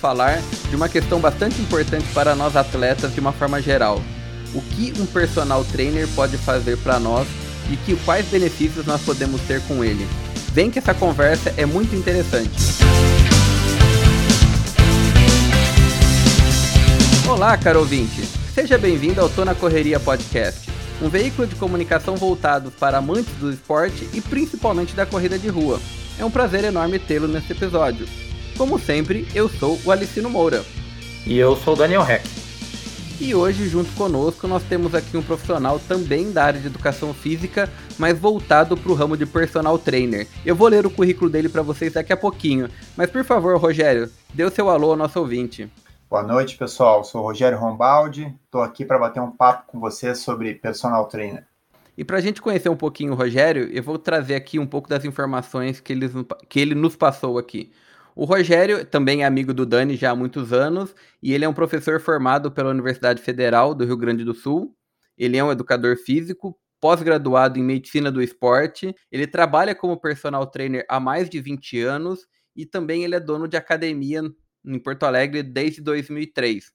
Falar de uma questão bastante importante para nós atletas de uma forma geral. O que um personal trainer pode fazer para nós e que quais benefícios nós podemos ter com ele. Vem que essa conversa é muito interessante. Olá, caro ouvinte. Seja bem-vindo ao Tô na Correria Podcast, um veículo de comunicação voltado para amantes do esporte e principalmente da corrida de rua. É um prazer enorme tê-lo nesse episódio. Como sempre, eu sou o Alicino Moura. E eu sou o Daniel Heck. E hoje, junto conosco, nós temos aqui um profissional também da área de educação física, mas voltado para o ramo de personal trainer. Eu vou ler o currículo dele para vocês daqui a pouquinho. Mas por favor, Rogério, dê o seu alô ao nosso ouvinte. Boa noite, pessoal. Sou o Rogério Rombaldi. Estou aqui para bater um papo com vocês sobre personal trainer. E para a gente conhecer um pouquinho o Rogério, eu vou trazer aqui um pouco das informações que ele, que ele nos passou aqui. O Rogério também é amigo do Dani já há muitos anos e ele é um professor formado pela Universidade Federal do Rio Grande do Sul. Ele é um educador físico, pós-graduado em medicina do esporte. Ele trabalha como personal trainer há mais de 20 anos e também ele é dono de academia em Porto Alegre desde 2003.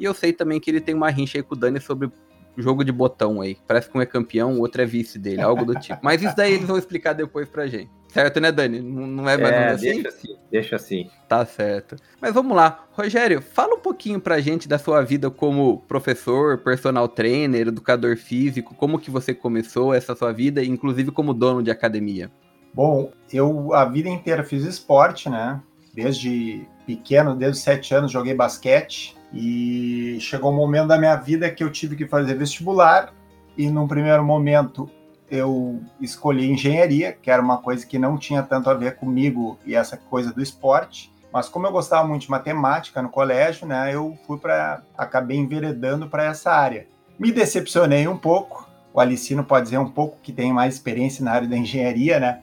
E eu sei também que ele tem uma rincha aí com o Dani sobre jogo de botão aí. Parece que um é campeão, o outro é vice dele, algo do tipo. Mas isso daí eles vão explicar depois pra gente. Certo, né, Dani? Não é mais é, assim? Deixa assim, deixa assim. Tá certo. Mas vamos lá. Rogério, fala um pouquinho pra gente da sua vida como professor, personal trainer, educador físico, como que você começou essa sua vida, inclusive como dono de academia. Bom, eu a vida inteira fiz esporte, né? Desde pequeno, desde os sete anos, joguei basquete e chegou um momento da minha vida que eu tive que fazer vestibular e num primeiro momento eu escolhi engenharia, que era uma coisa que não tinha tanto a ver comigo e essa coisa do esporte. Mas como eu gostava muito de matemática no colégio, né, eu fui para acabei enveredando para essa área. Me decepcionei um pouco. O Alicino pode dizer um pouco que tem mais experiência na área da engenharia, né?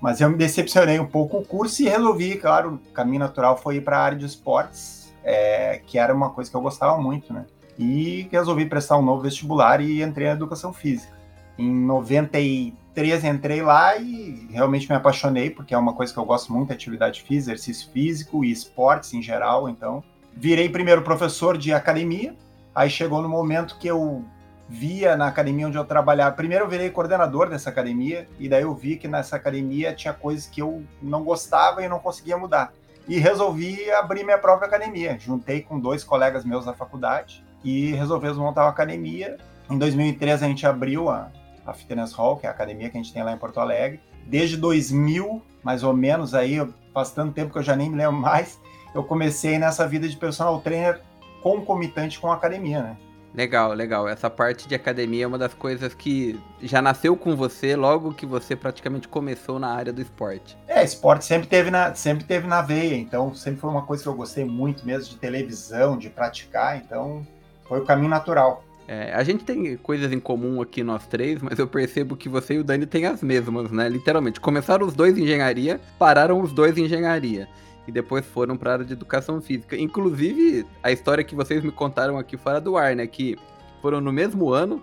Mas eu me decepcionei um pouco o curso e resolvi, claro, o caminho natural foi ir para a área de esportes, é, que era uma coisa que eu gostava muito, né? E resolvi prestar um novo vestibular e entrei na educação física. Em 93 entrei lá e realmente me apaixonei, porque é uma coisa que eu gosto muito, atividade física, exercício físico e esportes em geral, então. Virei primeiro professor de academia, aí chegou no momento que eu via na academia onde eu trabalhava. Primeiro eu virei coordenador dessa academia, e daí eu vi que nessa academia tinha coisas que eu não gostava e não conseguia mudar. E resolvi abrir minha própria academia. Juntei com dois colegas meus da faculdade e resolvemos montar uma academia. Em 2013 a gente abriu a, a Fitness Hall, que é a academia que a gente tem lá em Porto Alegre. Desde 2000, mais ou menos, aí faz tanto tempo que eu já nem me lembro mais, eu comecei nessa vida de personal trainer concomitante com a academia, né? Legal, legal. Essa parte de academia é uma das coisas que já nasceu com você logo que você praticamente começou na área do esporte. É, esporte sempre teve na, sempre teve na veia, então sempre foi uma coisa que eu gostei muito mesmo de televisão, de praticar, então foi o caminho natural. É, a gente tem coisas em comum aqui, nós três, mas eu percebo que você e o Dani têm as mesmas, né? Literalmente. Começaram os dois em engenharia, pararam os dois em engenharia. E depois foram para a área de educação física. Inclusive, a história que vocês me contaram aqui fora do ar, né? Que foram no mesmo ano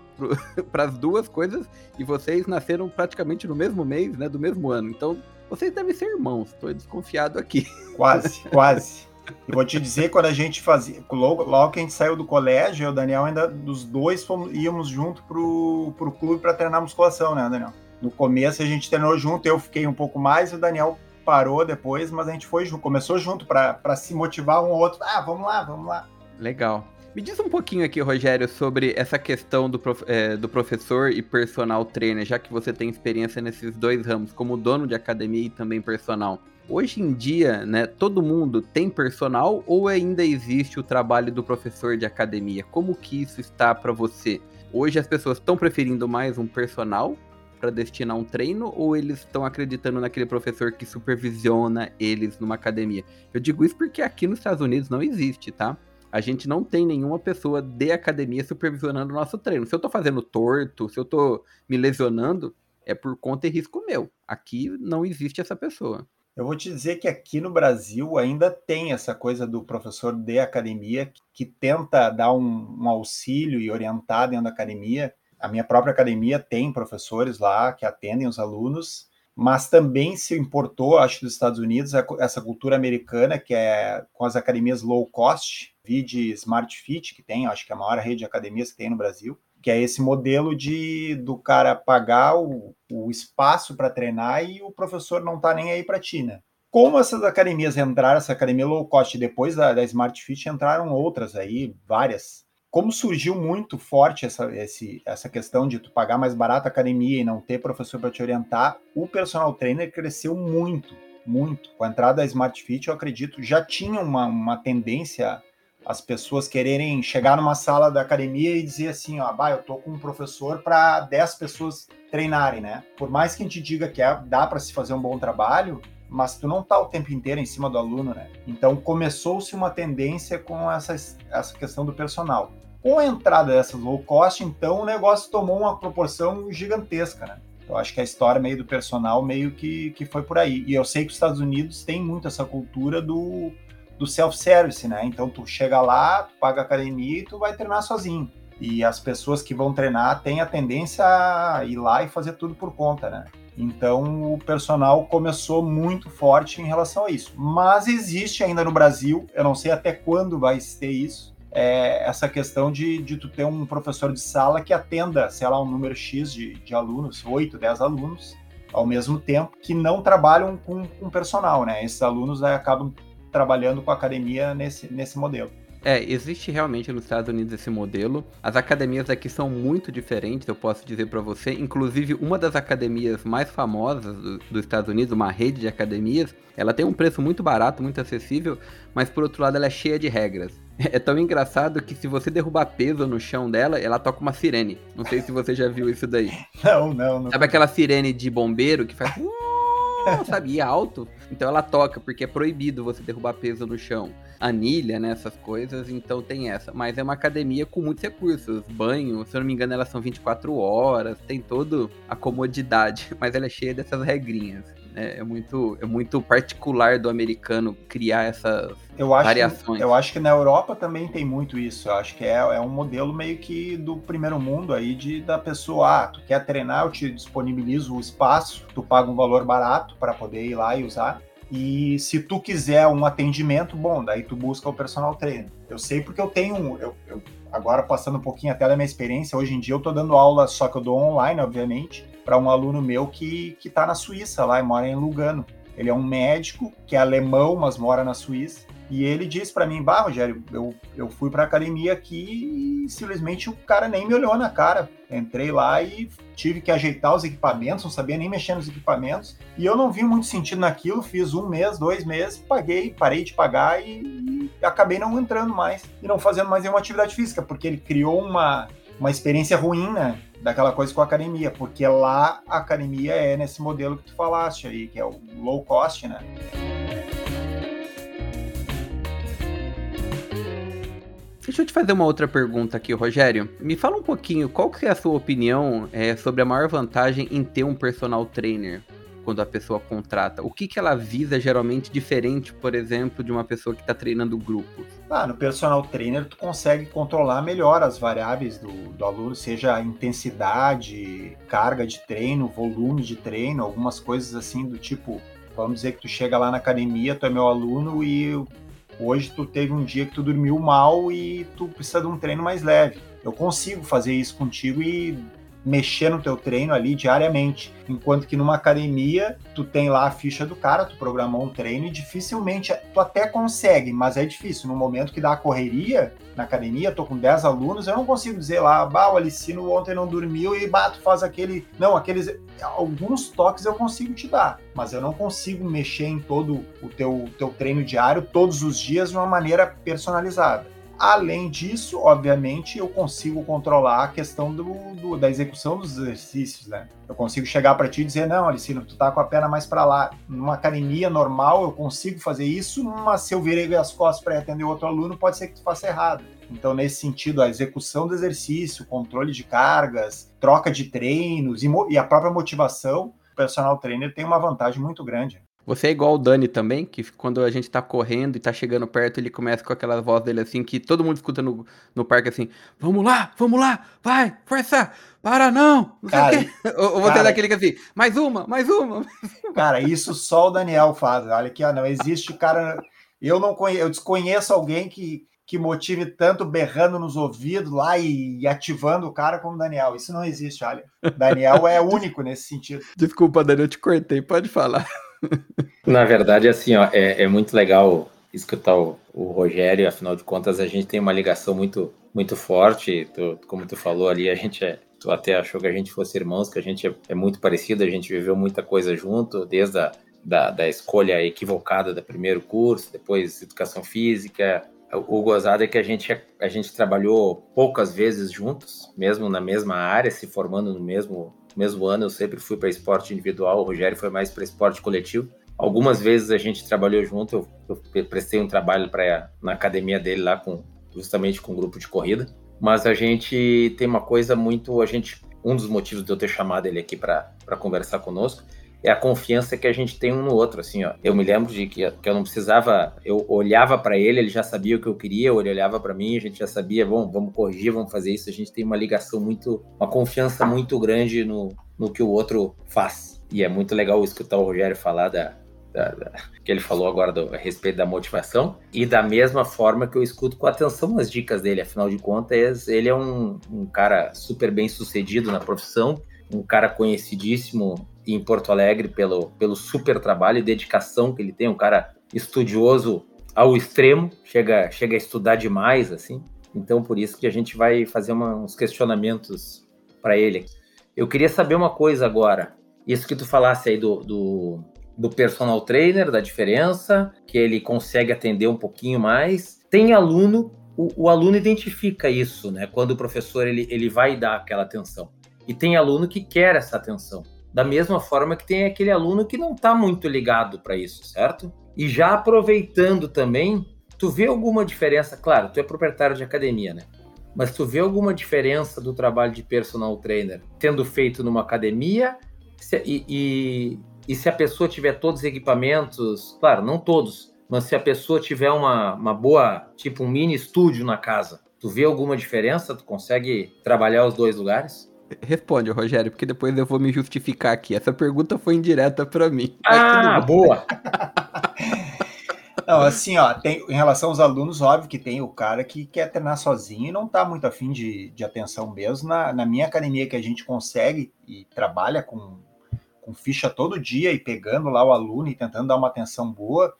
para as duas coisas e vocês nasceram praticamente no mesmo mês, né? Do mesmo ano. Então, vocês devem ser irmãos. Estou desconfiado aqui. Quase, quase. E vou te dizer, quando a gente fazia. Logo, logo que a gente saiu do colégio, eu e o Daniel ainda dos dois fomos, íamos junto pro, pro clube para treinar musculação, né, Daniel? No começo a gente treinou junto, eu fiquei um pouco mais e o Daniel parou depois, mas a gente foi junto, começou junto para se motivar um ou outro. Ah, vamos lá, vamos lá. Legal. Me diz um pouquinho aqui, Rogério, sobre essa questão do, prof, é, do professor e personal trainer, já que você tem experiência nesses dois ramos, como dono de academia e também personal. Hoje em dia, né, todo mundo tem personal ou ainda existe o trabalho do professor de academia? Como que isso está para você? Hoje as pessoas estão preferindo mais um personal para destinar um treino ou eles estão acreditando naquele professor que supervisiona eles numa academia? Eu digo isso porque aqui nos Estados Unidos não existe, tá? A gente não tem nenhuma pessoa de academia supervisionando o nosso treino. Se eu tô fazendo torto, se eu tô me lesionando, é por conta e risco meu. Aqui não existe essa pessoa. Eu vou te dizer que aqui no Brasil ainda tem essa coisa do professor de academia que tenta dar um, um, auxílio e orientar dentro da academia. A minha própria academia tem professores lá que atendem os alunos, mas também se importou, acho, dos Estados Unidos, essa cultura americana, que é com as academias low cost, vide Smart Fit, que tem, acho que é a maior rede de academias que tem no Brasil, que é esse modelo de do cara pagar o, o espaço para treinar e o professor não tá nem aí para ti, né? Como essas academias entraram, essa academia low cost, depois da, da Smart Fit entraram outras aí, várias. Como surgiu muito forte essa, esse, essa questão de tu pagar mais barato a academia e não ter professor para te orientar, o personal trainer cresceu muito, muito. Com a entrada da Smart Fit, eu acredito, já tinha uma, uma tendência as pessoas quererem chegar numa sala da academia e dizer assim, ó, bah, eu tô com um professor para 10 pessoas treinarem, né? Por mais que a gente diga que é, dá para se fazer um bom trabalho, mas tu não tá o tempo inteiro em cima do aluno, né? Então começou-se uma tendência com essa, essa questão do personal. Com a entrada dessas low cost, então o negócio tomou uma proporção gigantesca, né? Eu acho que a história meio do personal meio que, que foi por aí. E eu sei que os Estados Unidos tem muito essa cultura do do self-service, né? Então tu chega lá, tu paga a academia e tu vai treinar sozinho. E as pessoas que vão treinar têm a tendência a ir lá e fazer tudo por conta, né? Então o personal começou muito forte em relação a isso. Mas existe ainda no Brasil, eu não sei até quando vai ter isso, é essa questão de, de tu ter um professor de sala que atenda, sei lá, um número X de, de alunos, 8, 10 alunos, ao mesmo tempo, que não trabalham com, com personal, né? Esses alunos aí, acabam trabalhando com a academia nesse, nesse modelo. É, existe realmente nos Estados Unidos esse modelo. As academias aqui são muito diferentes, eu posso dizer para você. Inclusive, uma das academias mais famosas do, dos Estados Unidos, uma rede de academias, ela tem um preço muito barato, muito acessível, mas por outro lado ela é cheia de regras. É tão engraçado que se você derrubar peso no chão dela, ela toca uma sirene. Não sei se você já viu isso daí. Não, não, não. Sabe aquela sirene de bombeiro que faz sabe? E é alto. Então ela toca, porque é proibido você derrubar peso no chão. Anilha, né? Essas coisas, então tem essa. Mas é uma academia com muitos recursos. Banho, se eu não me engano, elas são 24 horas, tem toda a comodidade, mas ela é cheia dessas regrinhas. É, é, muito, é muito particular do americano criar essas eu acho variações. Que, eu acho que na Europa também tem muito isso. Eu acho que é, é um modelo meio que do primeiro mundo aí de da pessoa, ah, tu quer treinar, eu te disponibilizo o espaço, tu paga um valor barato para poder ir lá e usar. E se tu quiser um atendimento, bom, daí tu busca o personal trainer. Eu sei porque eu tenho, eu, eu agora passando um pouquinho até da minha experiência, hoje em dia eu tô dando aula, só que eu dou online, obviamente, para um aluno meu que está na Suíça lá e mora em Lugano. Ele é um médico que é alemão, mas mora na Suíça. E ele disse para mim, bah, Rogério, eu, eu fui para academia aqui e simplesmente o cara nem me olhou na cara. Entrei lá e tive que ajeitar os equipamentos, não sabia nem mexer nos equipamentos. E eu não vi muito sentido naquilo, fiz um mês, dois meses, paguei, parei de pagar e, e acabei não entrando mais e não fazendo mais nenhuma atividade física, porque ele criou uma, uma experiência ruim, né? Daquela coisa com a academia, porque lá a academia é nesse modelo que tu falaste aí, que é o low cost, né? Deixa eu te fazer uma outra pergunta aqui, Rogério. Me fala um pouquinho, qual que é a sua opinião é, sobre a maior vantagem em ter um personal trainer? Quando a pessoa contrata? O que, que ela visa geralmente diferente, por exemplo, de uma pessoa que está treinando grupos? Ah, no personal trainer tu consegue controlar melhor as variáveis do, do aluno, seja intensidade, carga de treino, volume de treino, algumas coisas assim do tipo, vamos dizer que tu chega lá na academia, tu é meu aluno e hoje tu teve um dia que tu dormiu mal e tu precisa de um treino mais leve. Eu consigo fazer isso contigo e mexer no teu treino ali diariamente. Enquanto que numa academia, tu tem lá a ficha do cara, tu programou um treino e dificilmente tu até consegue, mas é difícil. No momento que dá a correria na academia, tô com 10 alunos, eu não consigo dizer lá, bah, o Alicino ontem não dormiu e bah, tu faz aquele. Não, aqueles. Alguns toques eu consigo te dar, mas eu não consigo mexer em todo o teu, teu treino diário todos os dias de uma maneira personalizada. Além disso, obviamente, eu consigo controlar a questão do, do da execução dos exercícios, né? Eu consigo chegar para ti e dizer, não, Alicino, tu tá com a perna mais para lá. Numa academia normal, eu consigo fazer isso, mas se eu virei as costas para atender outro aluno, pode ser que tu faça errado. Então, nesse sentido, a execução do exercício, controle de cargas, troca de treinos e, e a própria motivação, o personal trainer tem uma vantagem muito grande. Você é igual o Dani também, que quando a gente tá correndo e tá chegando perto, ele começa com aquela voz dele assim, que todo mundo escuta no, no parque assim, vamos lá, vamos lá, vai, força, para não, não cara, Ou, você é cara, é daquele que assim, mais uma, mais uma. Cara, isso só o Daniel faz, olha aqui, ó, não existe cara, eu não conheço, eu desconheço alguém que, que motive tanto berrando nos ouvidos lá e, e, ativando o cara como Daniel. Isso não existe, olha. Daniel é único nesse sentido. Desculpa, Daniel, eu te cortei, pode falar. Na verdade, assim, ó, é, é muito legal escutar o, o, Rogério, afinal de contas, a gente tem uma ligação muito, muito forte. Tu, como tu falou ali, a gente é. Tu até achou que a gente fosse irmãos, que a gente é, é muito parecido, a gente viveu muita coisa junto, desde a da, da escolha equivocada do primeiro curso, depois educação física, o gozado é que a gente, a gente trabalhou poucas vezes juntos, mesmo na mesma área, se formando no mesmo, mesmo ano. Eu sempre fui para esporte individual, o Rogério foi mais para esporte coletivo. Algumas vezes a gente trabalhou junto, eu, eu prestei um trabalho pra, na academia dele lá, com, justamente com um grupo de corrida. Mas a gente tem uma coisa muito. a gente Um dos motivos de eu ter chamado ele aqui para conversar conosco é a confiança que a gente tem um no outro, assim, ó. Eu me lembro de que, que eu não precisava, eu olhava para ele, ele já sabia o que eu queria, ele olhava para mim, a gente já sabia, bom, vamos corrigir, vamos fazer isso. A gente tem uma ligação muito, uma confiança muito grande no, no que o outro faz. E é muito legal escutar o Rogério falar da, da, da, que ele falou agora do, a respeito da motivação, e da mesma forma que eu escuto com atenção as dicas dele, afinal de contas, ele é um, um cara super bem sucedido na profissão, um cara conhecidíssimo em Porto Alegre pelo, pelo super trabalho e dedicação que ele tem, um cara estudioso ao extremo, chega, chega a estudar demais, assim. Então, por isso que a gente vai fazer uma, uns questionamentos para ele. Eu queria saber uma coisa agora. Isso que tu falasse aí do, do, do personal trainer, da diferença, que ele consegue atender um pouquinho mais. Tem aluno, o, o aluno identifica isso, né? Quando o professor ele, ele vai dar aquela atenção. E tem aluno que quer essa atenção. Da mesma forma que tem aquele aluno que não está muito ligado para isso, certo? E já aproveitando também, tu vê alguma diferença? Claro, tu é proprietário de academia, né? Mas tu vê alguma diferença do trabalho de personal trainer tendo feito numa academia se, e, e, e, se a pessoa tiver todos os equipamentos, claro, não todos, mas se a pessoa tiver uma, uma boa, tipo um mini estúdio na casa, tu vê alguma diferença? Tu consegue trabalhar os dois lugares? Responde, Rogério, porque depois eu vou me justificar aqui. Essa pergunta foi indireta para mim. Ah, boa! Não, assim, ó, tem, em relação aos alunos, óbvio que tem o cara que quer treinar sozinho e não tá muito afim de, de atenção mesmo. Na, na minha academia que a gente consegue e trabalha com, com ficha todo dia e pegando lá o aluno e tentando dar uma atenção boa,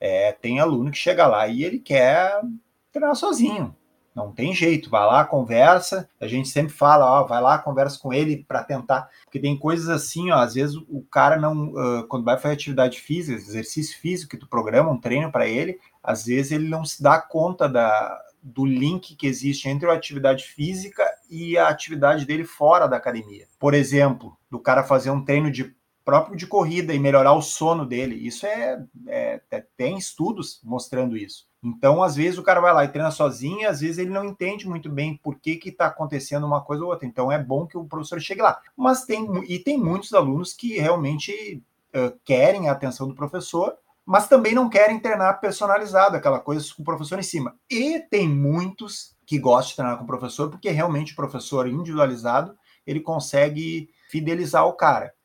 é, tem aluno que chega lá e ele quer treinar sozinho. Não tem jeito, vai lá, conversa. A gente sempre fala, ó, vai lá, conversa com ele para tentar. Porque tem coisas assim, ó, às vezes o cara não, uh, quando vai fazer atividade física, exercício físico, que tu programa um treino para ele, às vezes ele não se dá conta da, do link que existe entre a atividade física e a atividade dele fora da academia. Por exemplo, do cara fazer um treino de próprio de corrida e melhorar o sono dele. Isso é, é, é, tem estudos mostrando isso. Então, às vezes o cara vai lá e treina sozinho, às vezes ele não entende muito bem por que que está acontecendo uma coisa ou outra. Então, é bom que o professor chegue lá. Mas tem e tem muitos alunos que realmente uh, querem a atenção do professor, mas também não querem treinar personalizado, aquela coisa com o professor em cima. E tem muitos que gostam de treinar com o professor, porque realmente o professor individualizado ele consegue fidelizar o cara.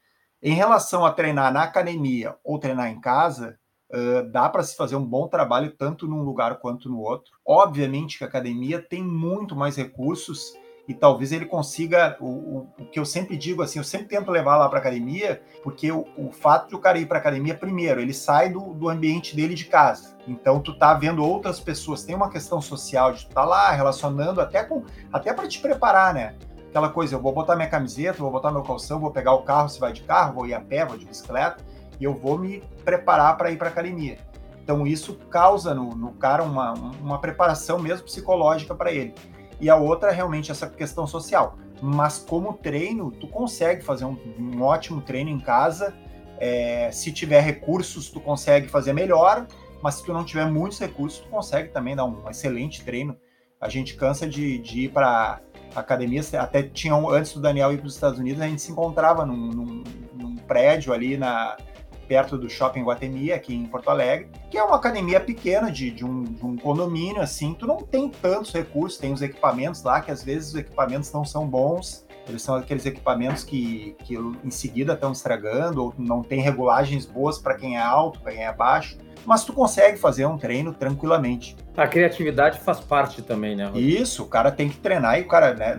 Em relação a treinar na academia ou treinar em casa, uh, dá para se fazer um bom trabalho tanto num lugar quanto no outro. Obviamente que a academia tem muito mais recursos e talvez ele consiga o, o, o, que eu sempre digo assim, eu sempre tento levar lá para academia, porque o, o, fato de o cara ir para academia primeiro, ele sai do, do ambiente dele de casa. Então tu tá vendo outras pessoas, tem uma questão social de tu tá lá relacionando até com até para te preparar, né? Aquela coisa, eu vou botar minha camiseta, vou botar meu calção, vou pegar o carro, se vai de carro, vou ir a pé, vou de bicicleta, e eu vou me preparar para ir para academia. Então isso causa no, no cara uma, uma preparação mesmo psicológica para ele. E a outra é realmente essa questão social. Mas como treino, tu consegue fazer um, um ótimo treino em casa. É, se tiver recursos, tu consegue fazer melhor. Mas se tu não tiver muitos recursos, tu consegue também dar um excelente treino. A gente cansa de, de ir para academia, até tinham, antes do Daniel ir para os Estados Unidos, a gente se encontrava num, num, num prédio ali na, perto do Shopping Guatemi, aqui em Porto Alegre, que é uma academia pequena de, de, um, de um condomínio, assim, tu não tem tantos recursos, tem os equipamentos lá, que às vezes os equipamentos não são bons, eles são aqueles equipamentos que, que em seguida estão estragando, ou não tem regulagens boas para quem é alto, para quem é baixo mas tu consegue fazer um treino tranquilamente. A criatividade faz parte também, né? Rodrigo? Isso, o cara tem que treinar e o cara, né,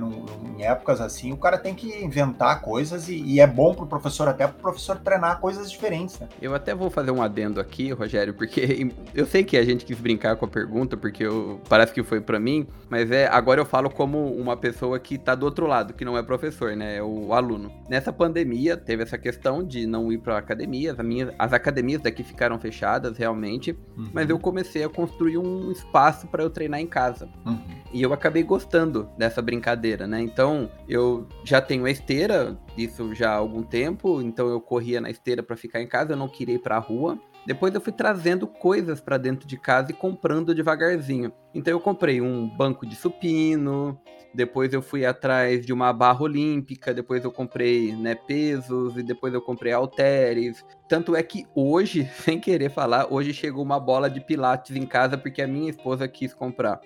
em épocas assim, o cara tem que inventar coisas e, e é bom pro professor até pro professor treinar coisas diferentes, né? Eu até vou fazer um adendo aqui, Rogério, porque eu sei que a gente quis brincar com a pergunta, porque eu, parece que foi para mim, mas é agora eu falo como uma pessoa que tá do outro lado, que não é professor, né, é o aluno. Nessa pandemia teve essa questão de não ir para academias, minha, as academias daqui ficaram fechadas, realmente realmente, uhum. mas eu comecei a construir um espaço para eu treinar em casa. Uhum. E eu acabei gostando dessa brincadeira, né? Então, eu já tenho a esteira, isso já há algum tempo, então eu corria na esteira para ficar em casa, eu não queria ir para a rua. Depois eu fui trazendo coisas para dentro de casa e comprando devagarzinho. Então eu comprei um banco de supino, depois eu fui atrás de uma barra olímpica, depois eu comprei né, pesos e depois eu comprei halteres. Tanto é que hoje, sem querer falar, hoje chegou uma bola de pilates em casa porque a minha esposa quis comprar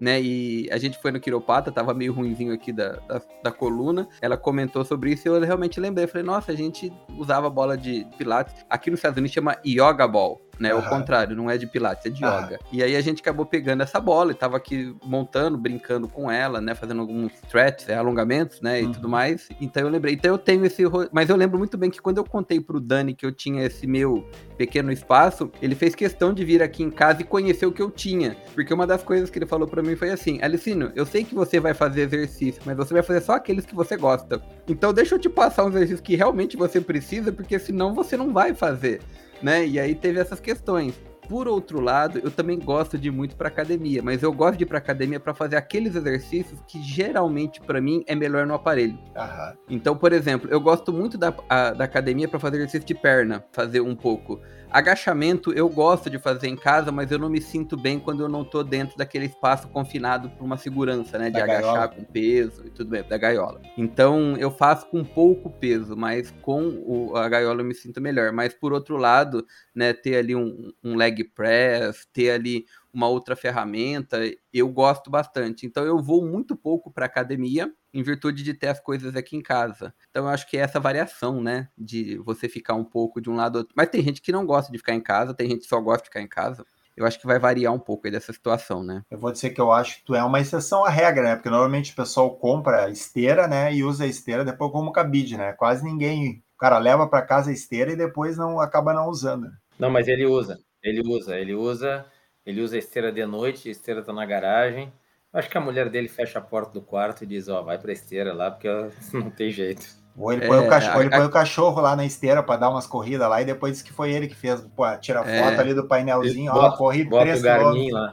né? E a gente foi no quiropata, tava meio ruimzinho aqui da, da, da, coluna. Ela comentou sobre isso e eu realmente lembrei. Falei, nossa, a gente usava bola de pilates. Aqui nos Estados Unidos chama yoga ball né? Uhum. O contrário, não é de pilates, é de uhum. yoga. E aí a gente acabou pegando essa bola e tava aqui montando, brincando com ela, né? Fazendo alguns stretches, é, alongamentos, né? E uhum. tudo mais. Então eu lembrei. Então eu tenho esse. Mas eu lembro muito bem que quando eu contei pro Dani que eu tinha esse meu pequeno espaço, ele fez questão de vir aqui em casa e conhecer o que eu tinha. Porque uma das coisas que ele falou para mim foi assim: Alicino, eu sei que você vai fazer exercício, mas você vai fazer só aqueles que você gosta. Então deixa eu te passar uns exercícios que realmente você precisa, porque senão você não vai fazer né? E aí teve essas questões. Por outro lado, eu também gosto de ir muito para academia, mas eu gosto de ir para academia para fazer aqueles exercícios que geralmente para mim é melhor no aparelho. Aham. Então, por exemplo, eu gosto muito da, a, da academia para fazer exercício de perna, fazer um pouco. Agachamento eu gosto de fazer em casa, mas eu não me sinto bem quando eu não tô dentro daquele espaço confinado por uma segurança, né? De da agachar gaiola. com peso e tudo bem, da gaiola. Então eu faço com pouco peso, mas com o, a gaiola eu me sinto melhor. Mas por outro lado, né, ter ali um, um leg press, ter ali uma outra ferramenta, eu gosto bastante. Então eu vou muito pouco para academia em virtude de ter as coisas aqui em casa. Então eu acho que é essa variação, né, de você ficar um pouco de um lado outro. Mas tem gente que não gosta de ficar em casa, tem gente que só gosta de ficar em casa. Eu acho que vai variar um pouco aí dessa situação, né? Eu vou dizer que eu acho que tu é uma exceção à regra, né? Porque normalmente o pessoal compra esteira, né, e usa a esteira depois como cabide, né? Quase ninguém, o cara leva para casa a esteira e depois não acaba não usando. Não, mas ele usa. Ele usa, ele usa ele usa a esteira de noite, a esteira tá na garagem. Acho que a mulher dele fecha a porta do quarto e diz, ó, oh, vai pra esteira lá, porque não tem jeito. Ou ele, põe, é, o cachorro, a, ele põe a... o cachorro lá na esteira para dar umas corridas lá e depois diz que foi ele que fez, pô, tira é, foto ali do painelzinho, ó, corri bota três o Garmin lá.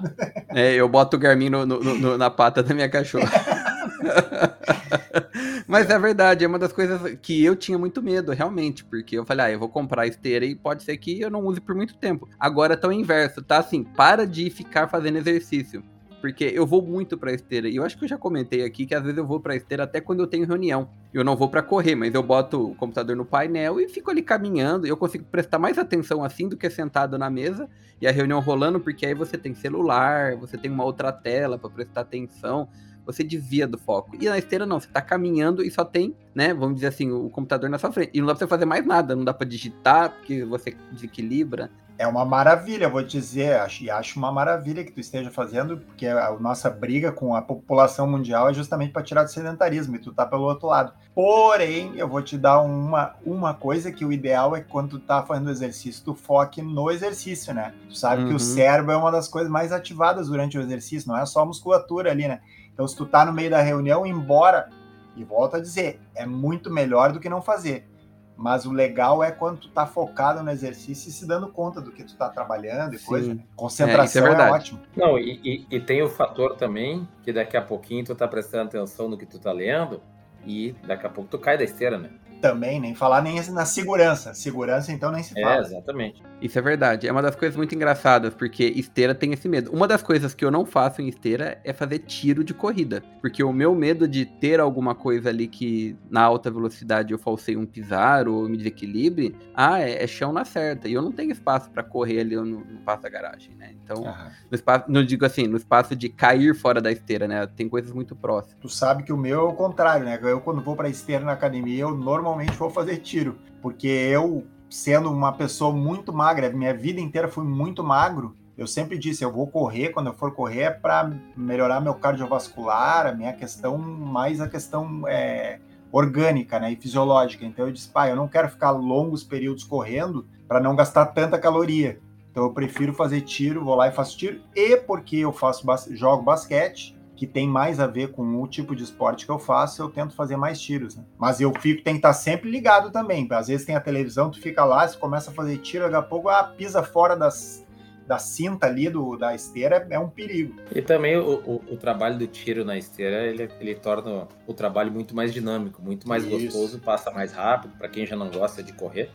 É, eu boto o Garmin no, no, no, na pata da minha cachorra. Mas é verdade, é uma das coisas que eu tinha muito medo, realmente, porque eu falei, ah, eu vou comprar esteira e pode ser que eu não use por muito tempo. Agora tá o inverso, tá assim, para de ficar fazendo exercício. Porque eu vou muito pra esteira. E eu acho que eu já comentei aqui que às vezes eu vou pra esteira até quando eu tenho reunião. Eu não vou para correr, mas eu boto o computador no painel e fico ali caminhando. Eu consigo prestar mais atenção assim do que sentado na mesa e a reunião rolando, porque aí você tem celular, você tem uma outra tela para prestar atenção você desvia do foco. E na esteira não, você tá caminhando e só tem, né, vamos dizer assim, o computador na sua frente. E não dá pra você fazer mais nada, não dá para digitar, porque você desequilibra. É uma maravilha, vou te dizer, e acho uma maravilha que tu esteja fazendo, porque a nossa briga com a população mundial é justamente para tirar do sedentarismo, e tu tá pelo outro lado. Porém, eu vou te dar uma, uma coisa que o ideal é que quando tu tá fazendo exercício, tu foque no exercício, né? Tu sabe uhum. que o uhum. cérebro é uma das coisas mais ativadas durante o exercício, não é só a musculatura ali, né? Então, se tu tá no meio da reunião, embora, e volto a dizer, é muito melhor do que não fazer. Mas o legal é quando tu tá focado no exercício e se dando conta do que tu tá trabalhando e Sim. coisa. Né? Concentração é, é, é, ótimo. Não, e, e, e, tem o fator também, que daqui a pouquinho tu tá prestando atenção no que tu tá lendo, e daqui a pouco tu cai da esteira, né? também, nem falar nem na segurança. Segurança, então, nem se é, fala. É, exatamente. Isso é verdade. É uma das coisas muito engraçadas, porque esteira tem esse medo. Uma das coisas que eu não faço em esteira é fazer tiro de corrida. Porque o meu medo de ter alguma coisa ali que na alta velocidade eu falsei um pisar ou me desequilibre, ah, é, é chão na certa. E eu não tenho espaço para correr ali no, no passo da garagem, né? Então, no espaço, não digo assim, no espaço de cair fora da esteira, né? Tem coisas muito próximas. Tu sabe que o meu é o contrário, né? Eu, quando vou pra esteira na academia, eu normalmente vou fazer tiro. Porque eu sendo uma pessoa muito magra, minha vida inteira fui muito magro. Eu sempre disse, eu vou correr, quando eu for correr é para melhorar meu cardiovascular, a minha questão, mais a questão é, orgânica né, e fisiológica. Então eu disse, pai, eu não quero ficar longos períodos correndo para não gastar tanta caloria. Então eu prefiro fazer tiro, vou lá e faço tiro. E porque eu faço jogo basquete, que tem mais a ver com o tipo de esporte que eu faço, eu tento fazer mais tiros, né? Mas eu fico, tem que estar sempre ligado também. Às vezes tem a televisão, tu fica lá, você começa a fazer tiro, daqui a pouco ah, pisa fora das, da cinta ali do, da esteira, é um perigo. E também o, o, o trabalho do tiro na esteira, ele, ele torna o trabalho muito mais dinâmico, muito mais Isso. gostoso, passa mais rápido, para quem já não gosta de correr.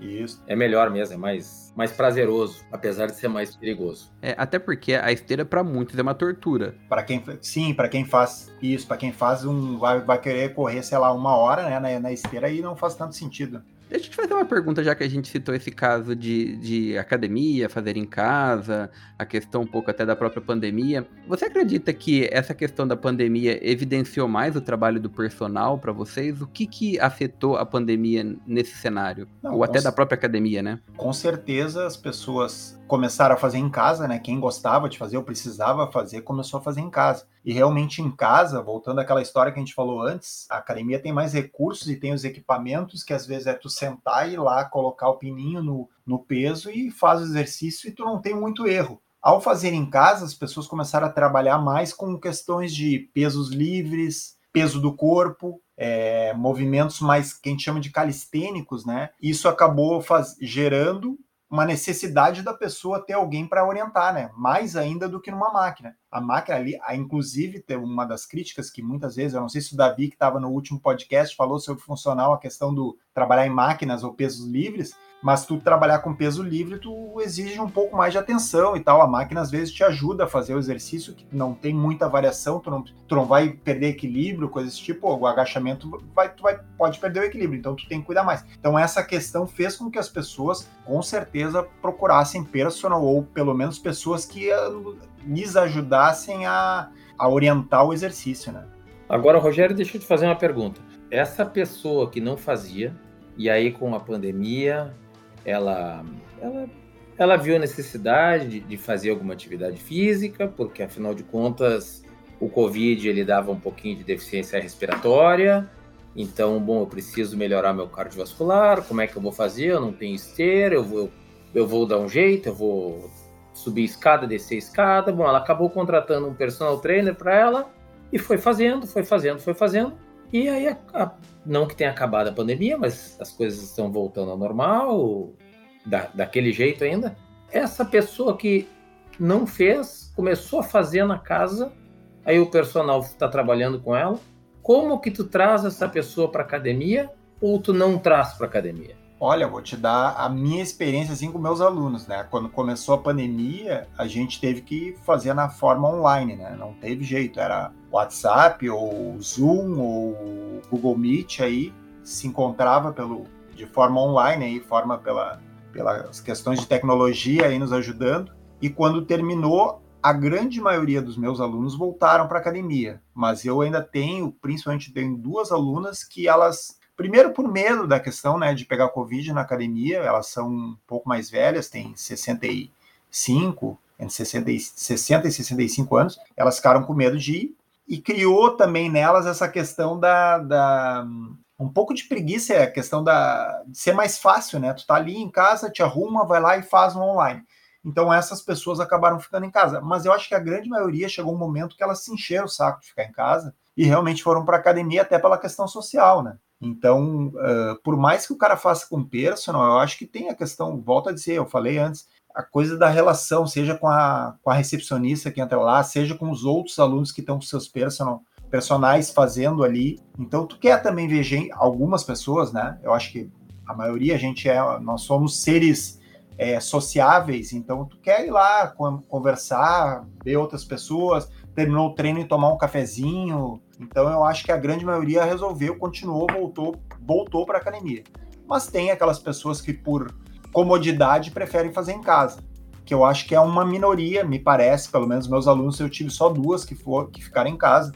Isso. É melhor mesmo, é mais, mais prazeroso, apesar de ser mais perigoso. É, até porque a esteira para muitos é uma tortura. Para quem, sim, para quem faz isso, para quem faz um vai, vai querer correr, sei lá, uma hora, né, na, na esteira aí não faz tanto sentido. Deixa eu te fazer uma pergunta, já que a gente citou esse caso de, de academia, fazer em casa, a questão um pouco até da própria pandemia. Você acredita que essa questão da pandemia evidenciou mais o trabalho do personal para vocês? O que, que afetou a pandemia nesse cenário? Não, Ou até da própria academia, né? Com certeza as pessoas começaram a fazer em casa, né? Quem gostava de fazer ou precisava fazer, começou a fazer em casa. E realmente em casa, voltando àquela história que a gente falou antes, a academia tem mais recursos e tem os equipamentos que às vezes é tu sentar e ir lá colocar o pininho no, no peso e faz o exercício e tu não tem muito erro. Ao fazer em casa, as pessoas começaram a trabalhar mais com questões de pesos livres, peso do corpo, é, movimentos mais que a gente chama de calistênicos, né? Isso acabou faz, gerando uma necessidade da pessoa ter alguém para orientar, né? Mais ainda do que numa máquina. A máquina ali, a, inclusive, uma das críticas que muitas vezes, eu não sei se o Davi, que estava no último podcast, falou sobre funcional a questão do trabalhar em máquinas ou pesos livres, mas tu trabalhar com peso livre, tu exige um pouco mais de atenção e tal. A máquina às vezes te ajuda a fazer o exercício que não tem muita variação, tu não, tu não vai perder equilíbrio, coisas desse tipo. O agachamento vai, tu vai, pode perder o equilíbrio, então tu tem que cuidar mais. Então essa questão fez com que as pessoas, com certeza, procurassem personal ou pelo menos pessoas que lhes ajudassem a, a orientar o exercício, né? Agora, Rogério, deixa eu te fazer uma pergunta. Essa pessoa que não fazia, e aí com a pandemia, ela, ela, ela viu a necessidade de, de fazer alguma atividade física, porque afinal de contas o Covid ele dava um pouquinho de deficiência respiratória. Então, bom, eu preciso melhorar meu cardiovascular. Como é que eu vou fazer? Eu não tenho esteira, eu vou, eu vou dar um jeito, eu vou subir escada, descer escada. Bom, ela acabou contratando um personal trainer para ela e foi fazendo, foi fazendo, foi fazendo. E aí, a, a, não que tenha acabado a pandemia, mas as coisas estão voltando ao normal, da, daquele jeito ainda. Essa pessoa que não fez, começou a fazer na casa, aí o personal está trabalhando com ela. Como que tu traz essa pessoa para academia ou tu não traz para academia? Olha, vou te dar a minha experiência assim com meus alunos, né? Quando começou a pandemia, a gente teve que fazer na forma online, né? Não teve jeito, era WhatsApp ou Zoom ou Google Meet aí se encontrava pelo de forma online aí, forma pela pelas questões de tecnologia aí nos ajudando. E quando terminou, a grande maioria dos meus alunos voltaram para academia, mas eu ainda tenho, principalmente tenho duas alunas que elas Primeiro, por medo da questão né, de pegar Covid na academia, elas são um pouco mais velhas, têm 65, entre 60 e, 60 e 65 anos, elas ficaram com medo de ir, e criou também nelas essa questão da, da um pouco de preguiça, é a questão da, de ser mais fácil, né? Tu tá ali em casa, te arruma, vai lá e faz um online. Então essas pessoas acabaram ficando em casa. Mas eu acho que a grande maioria chegou um momento que elas se encheram o saco de ficar em casa e realmente foram para academia até pela questão social, né? Então, uh, por mais que o cara faça com personal, eu acho que tem a questão, volta a dizer, eu falei antes, a coisa da relação, seja com a, com a recepcionista que entra lá, seja com os outros alunos que estão com seus personal, personagens fazendo ali. Então tu quer também ver gente, algumas pessoas, né? Eu acho que a maioria a gente é, nós somos seres é, sociáveis, então tu quer ir lá conversar, ver outras pessoas, terminou o treino e tomar um cafezinho. Então eu acho que a grande maioria resolveu, continuou, voltou, voltou para academia. Mas tem aquelas pessoas que por comodidade preferem fazer em casa, que eu acho que é uma minoria, me parece, pelo menos meus alunos, eu tive só duas que for que ficaram em casa.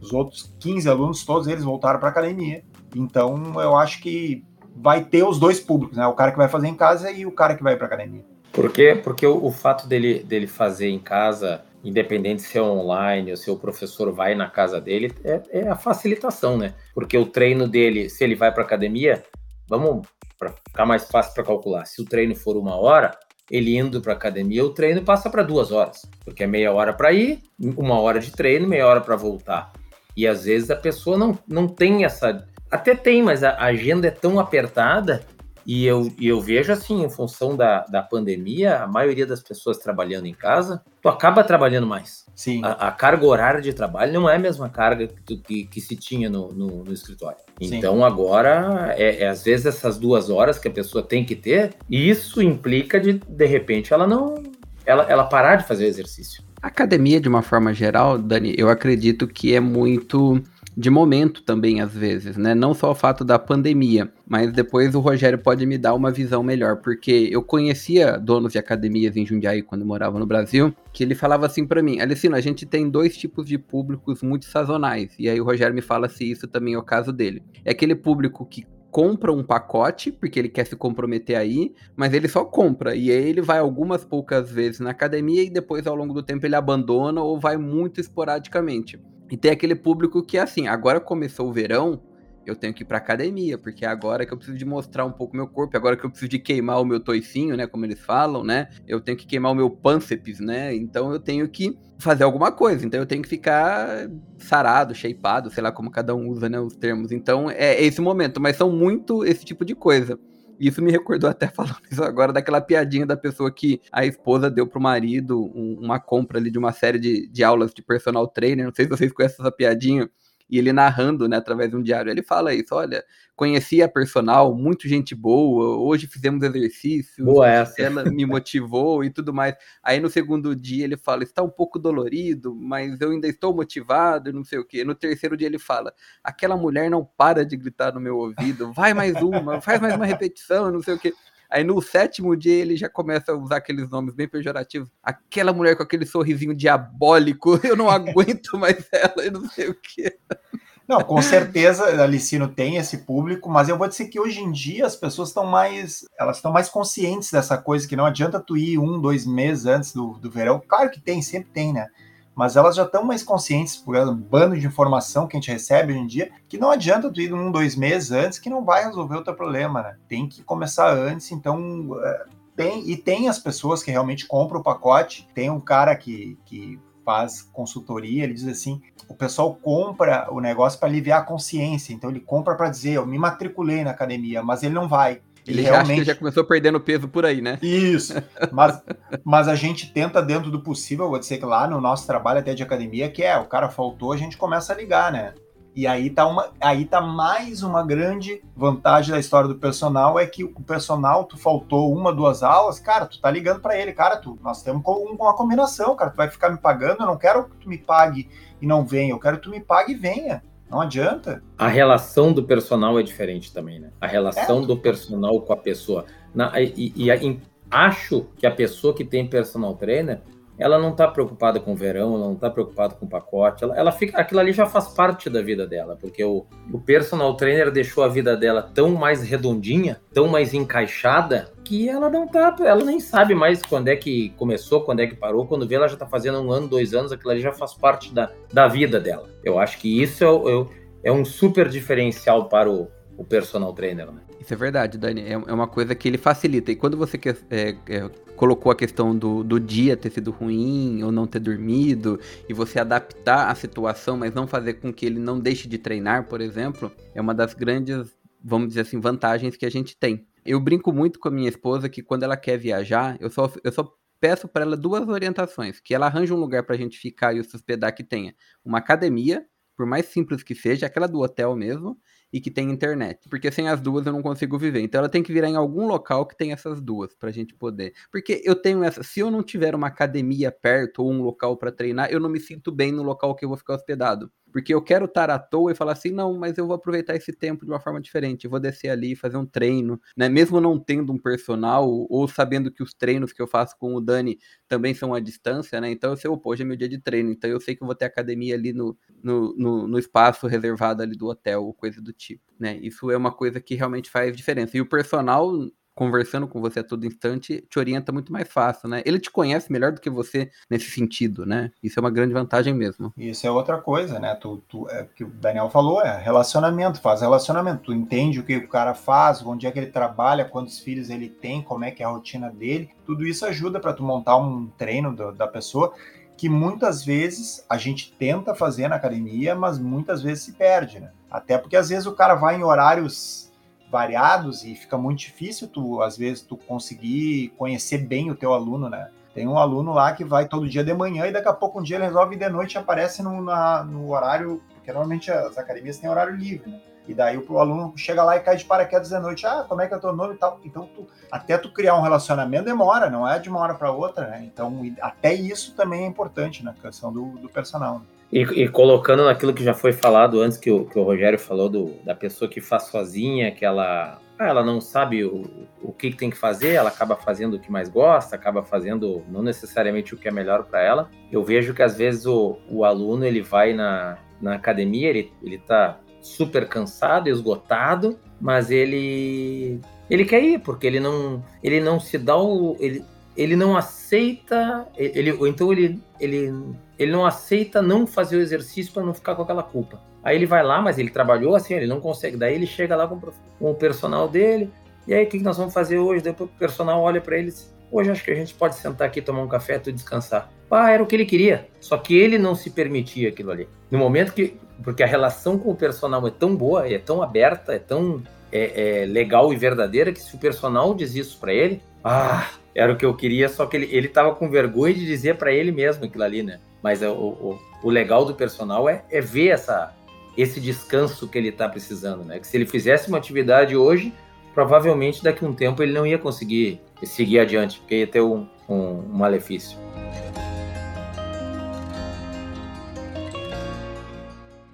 Os outros 15 alunos, todos eles voltaram para academia. Então eu acho que vai ter os dois públicos, né? O cara que vai fazer em casa e o cara que vai para academia. Por quê? Porque o, o, fato dele, dele fazer em casa, independente se é online ou se o professor vai na casa dele, é, é a facilitação, né? Porque o treino dele, se ele vai para academia, vamos para ficar mais fácil para calcular. Se o treino for uma hora, ele indo para academia, o treino passa para duas horas, porque é meia hora para ir, uma hora de treino, meia hora para voltar. E às vezes a pessoa não, não tem essa até tem, mas a agenda é tão apertada e eu, e eu vejo assim, em função da, da pandemia, a maioria das pessoas trabalhando em casa, tu acaba trabalhando mais. Sim. A, a carga horária de trabalho não é a mesma carga que, tu, que, que se tinha no, no, no escritório. Sim. Então agora, é, é, às vezes essas duas horas que a pessoa tem que ter, isso implica de, de repente, ela não. Ela, ela parar de fazer exercício. A academia, de uma forma geral, Dani, eu acredito que é muito de momento também, às vezes, né? Não só o fato da pandemia, mas depois o Rogério pode me dar uma visão melhor, porque eu conhecia donos de academias em Jundiaí quando morava no Brasil, que ele falava assim para mim, Alicino, a gente tem dois tipos de públicos muito sazonais, e aí o Rogério me fala se isso também é o caso dele. É aquele público que compra um pacote, porque ele quer se comprometer aí, mas ele só compra. E aí ele vai algumas poucas vezes na academia e depois, ao longo do tempo, ele abandona ou vai muito esporadicamente. E tem aquele público que, assim, agora começou o verão, eu tenho que ir pra academia, porque é agora que eu preciso de mostrar um pouco meu corpo, é agora que eu preciso de queimar o meu toicinho, né, como eles falam, né, eu tenho que queimar o meu pânceps, né, então eu tenho que fazer alguma coisa, então eu tenho que ficar sarado, shapeado, sei lá como cada um usa, né, os termos, então é esse momento, mas são muito esse tipo de coisa. Isso me recordou até falando isso agora daquela piadinha da pessoa que a esposa deu pro marido um, uma compra ali de uma série de, de aulas de personal trainer. Não sei se vocês conhecem essa piadinha e ele narrando, né, através de um diário, ele fala isso, olha, conheci a personal, muito gente boa, hoje fizemos exercícios, boa essa. ela me motivou e tudo mais. Aí no segundo dia ele fala, está um pouco dolorido, mas eu ainda estou motivado não sei o quê. No terceiro dia ele fala, aquela mulher não para de gritar no meu ouvido, vai mais uma, faz mais uma repetição, não sei o quê. Aí no sétimo dia ele já começa a usar aqueles nomes bem pejorativos. Aquela mulher com aquele sorrisinho diabólico, eu não aguento mais ela, eu não sei o que. Não, com certeza a Licino tem esse público, mas eu vou dizer que hoje em dia as pessoas estão mais, elas estão mais conscientes dessa coisa, que não adianta tu ir um, dois meses antes do, do verão. Claro que tem, sempre tem, né? Mas elas já estão mais conscientes por um bando de informação que a gente recebe hoje em dia, que não adianta tu ir um, dois meses antes que não vai resolver o teu problema, né? Tem que começar antes, então é, tem e tem as pessoas que realmente compram o pacote. Tem um cara que, que faz consultoria, ele diz assim: o pessoal compra o negócio para aliviar a consciência, então ele compra para dizer, eu me matriculei na academia, mas ele não vai. Ele, realmente já começou perdendo peso por aí, né? Isso. Mas, mas a gente tenta, dentro do possível, vou dizer que lá no nosso trabalho até de academia, que é o cara faltou, a gente começa a ligar, né? E aí tá, uma, aí tá mais uma grande vantagem da história do personal, é que o personal, tu faltou uma, duas aulas, cara, tu tá ligando para ele, cara, tu, nós temos uma combinação, cara, tu vai ficar me pagando, eu não quero que tu me pague e não venha, eu quero que tu me pague e venha. Não adianta. A relação do personal é diferente também, né? A relação é. do personal com a pessoa. Na, e, e, e, acho que a pessoa que tem personal trainer, ela não está preocupada com o verão, ela não está preocupada com o pacote, ela, ela, fica, aquilo ali já faz parte da vida dela, porque o, o personal trainer deixou a vida dela tão mais redondinha, tão mais encaixada, que ela não tá, ela nem sabe mais quando é que começou, quando é que parou, quando vê ela já tá fazendo um ano, dois anos, aquilo ali já faz parte da, da vida dela. Eu acho que isso é, é, é um super diferencial para o, o personal trainer, né? Isso é verdade, Dani. É, é uma coisa que ele facilita. E quando você é, é, colocou a questão do, do dia ter sido ruim ou não ter dormido, e você adaptar a situação, mas não fazer com que ele não deixe de treinar, por exemplo, é uma das grandes, vamos dizer assim, vantagens que a gente tem. Eu brinco muito com a minha esposa que quando ela quer viajar, eu só, eu só peço para ela duas orientações: que ela arranje um lugar para a gente ficar e se hospedar que tenha uma academia, por mais simples que seja, aquela do hotel mesmo, e que tem internet. Porque sem as duas eu não consigo viver. Então ela tem que virar em algum local que tem essas duas pra gente poder. Porque eu tenho essa, se eu não tiver uma academia perto ou um local para treinar, eu não me sinto bem no local que eu vou ficar hospedado. Porque eu quero estar à toa e falar assim, não, mas eu vou aproveitar esse tempo de uma forma diferente. Eu vou descer ali, fazer um treino, né? Mesmo não tendo um personal, ou sabendo que os treinos que eu faço com o Dani também são à distância, né? Então eu sei, pô, hoje é meu dia de treino, então eu sei que eu vou ter academia ali no, no, no, no espaço reservado ali do hotel, ou coisa do tipo, né? Isso é uma coisa que realmente faz diferença. E o personal, conversando com você a todo instante, te orienta muito mais fácil, né? Ele te conhece melhor do que você nesse sentido, né? Isso é uma grande vantagem mesmo. Isso é outra coisa, né? Tu, tu, é, que o Daniel falou, é relacionamento, faz relacionamento. Tu entende o que o cara faz, onde é que ele trabalha, quantos filhos ele tem, como é que é a rotina dele. Tudo isso ajuda para tu montar um treino do, da pessoa que muitas vezes a gente tenta fazer na academia, mas muitas vezes se perde, né? Até porque às vezes o cara vai em horários variados e fica muito difícil tu, às vezes, tu conseguir conhecer bem o teu aluno, né? Tem um aluno lá que vai todo dia de manhã e daqui a pouco um dia ele resolve de noite aparece no, na, no horário, porque normalmente as academias têm horário livre, né? E daí o aluno chega lá e cai de paraquedas de noite, ah, como é que é o teu nome e tal. Então, tu, até tu criar um relacionamento demora, não é de uma hora para outra, né? Então, até isso também é importante na questão do, do personal. Né? E, e, colocando naquilo que já foi falado antes, que o, que o Rogério falou do, da pessoa que faz sozinha, que ela, ah, ela não sabe o, o que, que, tem que fazer, ela acaba fazendo o que mais gosta, acaba fazendo não necessariamente o que é melhor para ela. Eu vejo que às vezes o, o aluno ele vai na, na academia, ele, ele tá super cansado, esgotado, mas ele ele quer ir porque ele não ele não se dá o ele, ele não aceita ele então ele ele ele não aceita não fazer o exercício para não ficar com aquela culpa. Aí ele vai lá, mas ele trabalhou assim, ele não consegue. Daí ele chega lá com, o personal dele. E aí, o que nós vamos fazer hoje? Depois o personal olha para ele e diz: Hoje acho que a gente pode sentar aqui, tomar um café e descansar. Ah, era o que ele queria. Só que ele não se permitia aquilo ali. No momento que. Porque a relação com o personal é tão boa, é tão aberta, é tão é, é legal e verdadeira que se o personal diz isso para ele, ah, era o que eu queria, só que ele, ele tava com vergonha de dizer para ele mesmo aquilo ali, né? Mas é o, o, o legal do personal é, é ver essa, esse descanso que ele está precisando, né? Que se ele fizesse uma atividade hoje, provavelmente daqui a um tempo ele não ia conseguir seguir adiante, porque ia ter um, um, um malefício.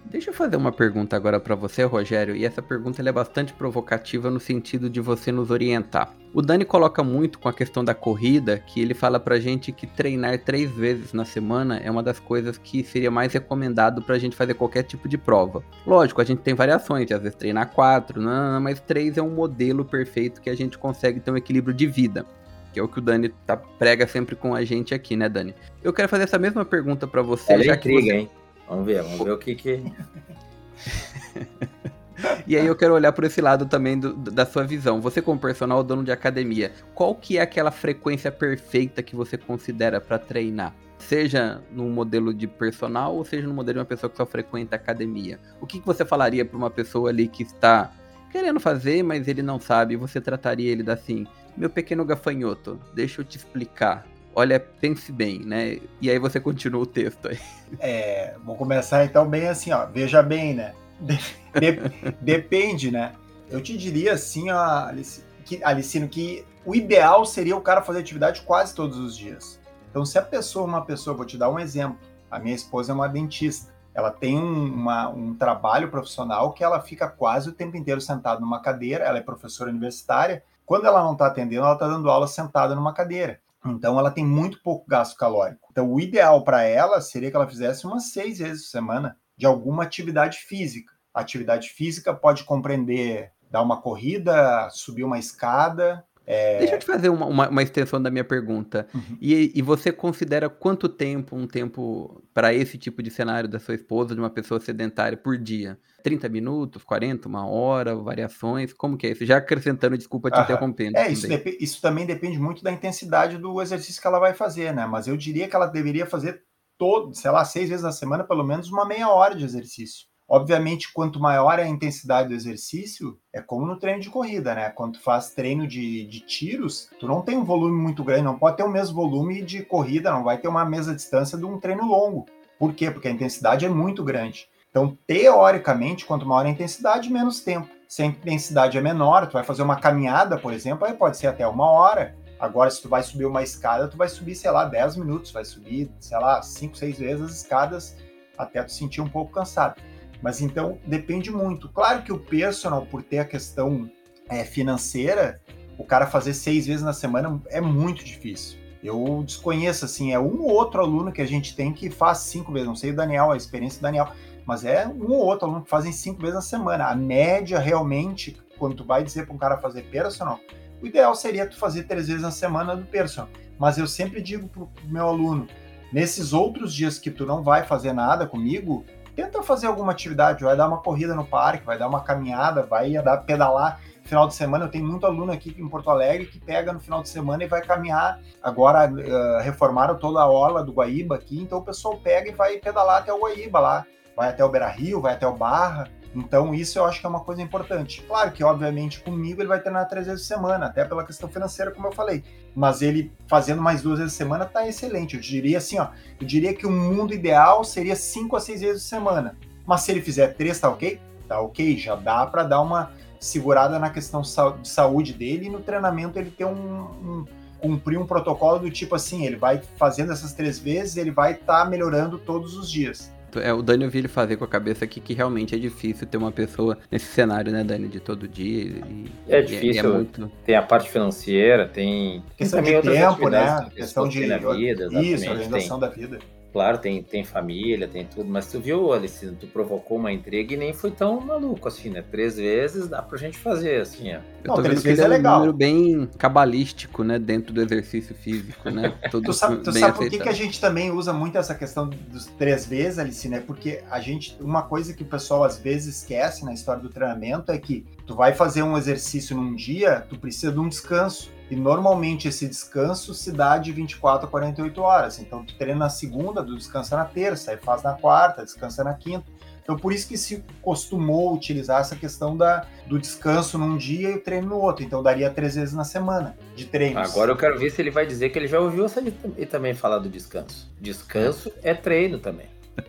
Deixa eu fazer uma pergunta agora para você, Rogério, e essa pergunta é bastante provocativa no sentido de você nos orientar. O Dani coloca muito com a questão da corrida, que ele fala pra gente que treinar três vezes na semana é uma das coisas que seria mais recomendado pra gente fazer qualquer tipo de prova. Lógico, a gente tem variações, às vezes treinar quatro, não, mas três é um modelo perfeito que a gente consegue ter um equilíbrio de vida que é o que o Dani tá, prega sempre com a gente aqui, né, Dani? Eu quero fazer essa mesma pergunta para você. Olha já intriga, que você... hein? Vamos ver, vamos ver o que que. e aí eu quero olhar por esse lado também do, da sua visão. Você como personal dono de academia, qual que é aquela frequência perfeita que você considera para treinar? Seja no modelo de personal ou seja no modelo de uma pessoa que só frequenta academia. O que, que você falaria para uma pessoa ali que está querendo fazer, mas ele não sabe? Você trataria ele assim, meu pequeno gafanhoto, deixa eu te explicar olha, pense bem, né? E aí você continua o texto aí. É, vou começar então bem assim, ó. Veja bem, né? De, de, depende, né? Eu te diria assim, ó, Alice, que, Alicino, que o ideal seria o cara fazer atividade quase todos os dias. Então, se a pessoa, uma pessoa, vou te dar um exemplo. A minha esposa é uma dentista. Ela tem um, uma, um trabalho profissional que ela fica quase o tempo inteiro sentada numa cadeira. Ela é professora universitária. Quando ela não está atendendo, ela está dando aula sentada numa cadeira. Então ela tem muito pouco gasto calórico. Então o ideal para ela seria que ela fizesse umas seis vezes por semana de alguma atividade física. A atividade física pode compreender dar uma corrida, subir uma escada, é... Deixa eu te fazer uma, uma, uma extensão da minha pergunta. Uhum. E, e, você considera quanto tempo, um tempo para esse tipo de cenário da sua esposa, de uma pessoa sedentária, por dia? 30 minutos, 40, uma hora, variações? Como que é isso? Já acrescentando, desculpa te interrompendo. É, isso, isso também depende muito da intensidade do exercício que ela vai fazer, né? Mas eu diria que ela deveria fazer todo, sei lá, seis vezes na semana, pelo menos uma meia hora de exercício. Obviamente, quanto maior a intensidade do exercício, é como no treino de corrida, né? Quando tu faz treino de, de tiros, tu não tem um volume muito grande, não pode ter o mesmo volume de corrida, não vai ter uma mesma distância de um treino longo. Por quê? Porque a intensidade é muito grande. Então, teoricamente, quanto maior a intensidade, menos tempo. Se a intensidade é menor, tu vai fazer uma caminhada, por exemplo, aí pode ser até uma hora. Agora, se tu vai subir uma escada, tu vai subir, sei lá, 10 minutos, vai subir, sei lá, 5, 6 vezes as escadas até tu sentir um pouco cansado. Mas então depende muito. Claro que o personal, por ter a questão é, financeira, o cara fazer seis vezes na semana é muito difícil. Eu desconheço, assim, é um ou outro aluno que a gente tem que faz cinco vezes. Não sei o Daniel, a experiência do Daniel, mas é um ou outro aluno que fazem cinco vezes na semana. A média, realmente, quando tu vai dizer para um cara fazer personal, o ideal seria tu fazer três vezes na semana do personal. Mas eu sempre digo pro meu aluno, nesses outros dias que tu não vai fazer nada comigo, tenta fazer alguma atividade, vai dar uma corrida no parque, vai dar uma caminhada, vai andar, pedalar. Final de semana, eu tenho muito aluno aqui em Porto Alegre que pega no final de semana e vai caminhar. Agora uh, reformaram toda a orla do Guaíba aqui, então o pessoal pega e vai pedalar até o Guaíba lá. Vai até o Beira Rio, vai até o Barra. Então, isso eu acho que é uma coisa importante. Claro que, obviamente, comigo ele vai treinar três vezes por semana, até pela questão financeira, como eu falei. Mas ele fazendo mais duas vezes por semana tá excelente. Eu diria assim, ó, eu diria que o mundo ideal seria cinco a seis vezes por semana. Mas se ele fizer três, tá ok? Tá ok, já dá para dar uma segurada na questão de saúde dele e no treinamento ele ter um, um cumprir um protocolo do tipo assim, ele vai fazendo essas três vezes, ele vai estar tá melhorando todos os dias. É, o Dani eu vi ele fazer com a cabeça aqui que realmente é difícil ter uma pessoa nesse cenário, né, Dani, de todo dia. E, é difícil. E é muito... Tem a parte financeira, tem. Questão tem de tempo, né? Questão de. Vida, Isso, organização tem... da vida claro, tem, tem família, tem tudo, mas tu viu, Alice, tu provocou uma intriga e nem foi tão maluco assim, né? Três vezes dá pra gente fazer, assim, ó. Eu tô Não, vendo que ele é, é legal. um número bem cabalístico, né? Dentro do exercício físico, né? tu sabe, tu sabe por que, que a gente também usa muito essa questão dos três vezes, Alice, né? Porque a gente, uma coisa que o pessoal às vezes esquece na história do treinamento é que tu vai fazer um exercício num dia, tu precisa de um descanso. E normalmente esse descanso se dá de 24 a 48 horas. Então tu treina na segunda, tu descansa na terça, aí faz na quarta, descansa na quinta. Então por isso que se costumou utilizar essa questão da, do descanso num dia e o treino no outro. Então daria três vezes na semana de treino. Agora eu quero ver se ele vai dizer que ele já ouviu e também falar do descanso. Descanso é treino também.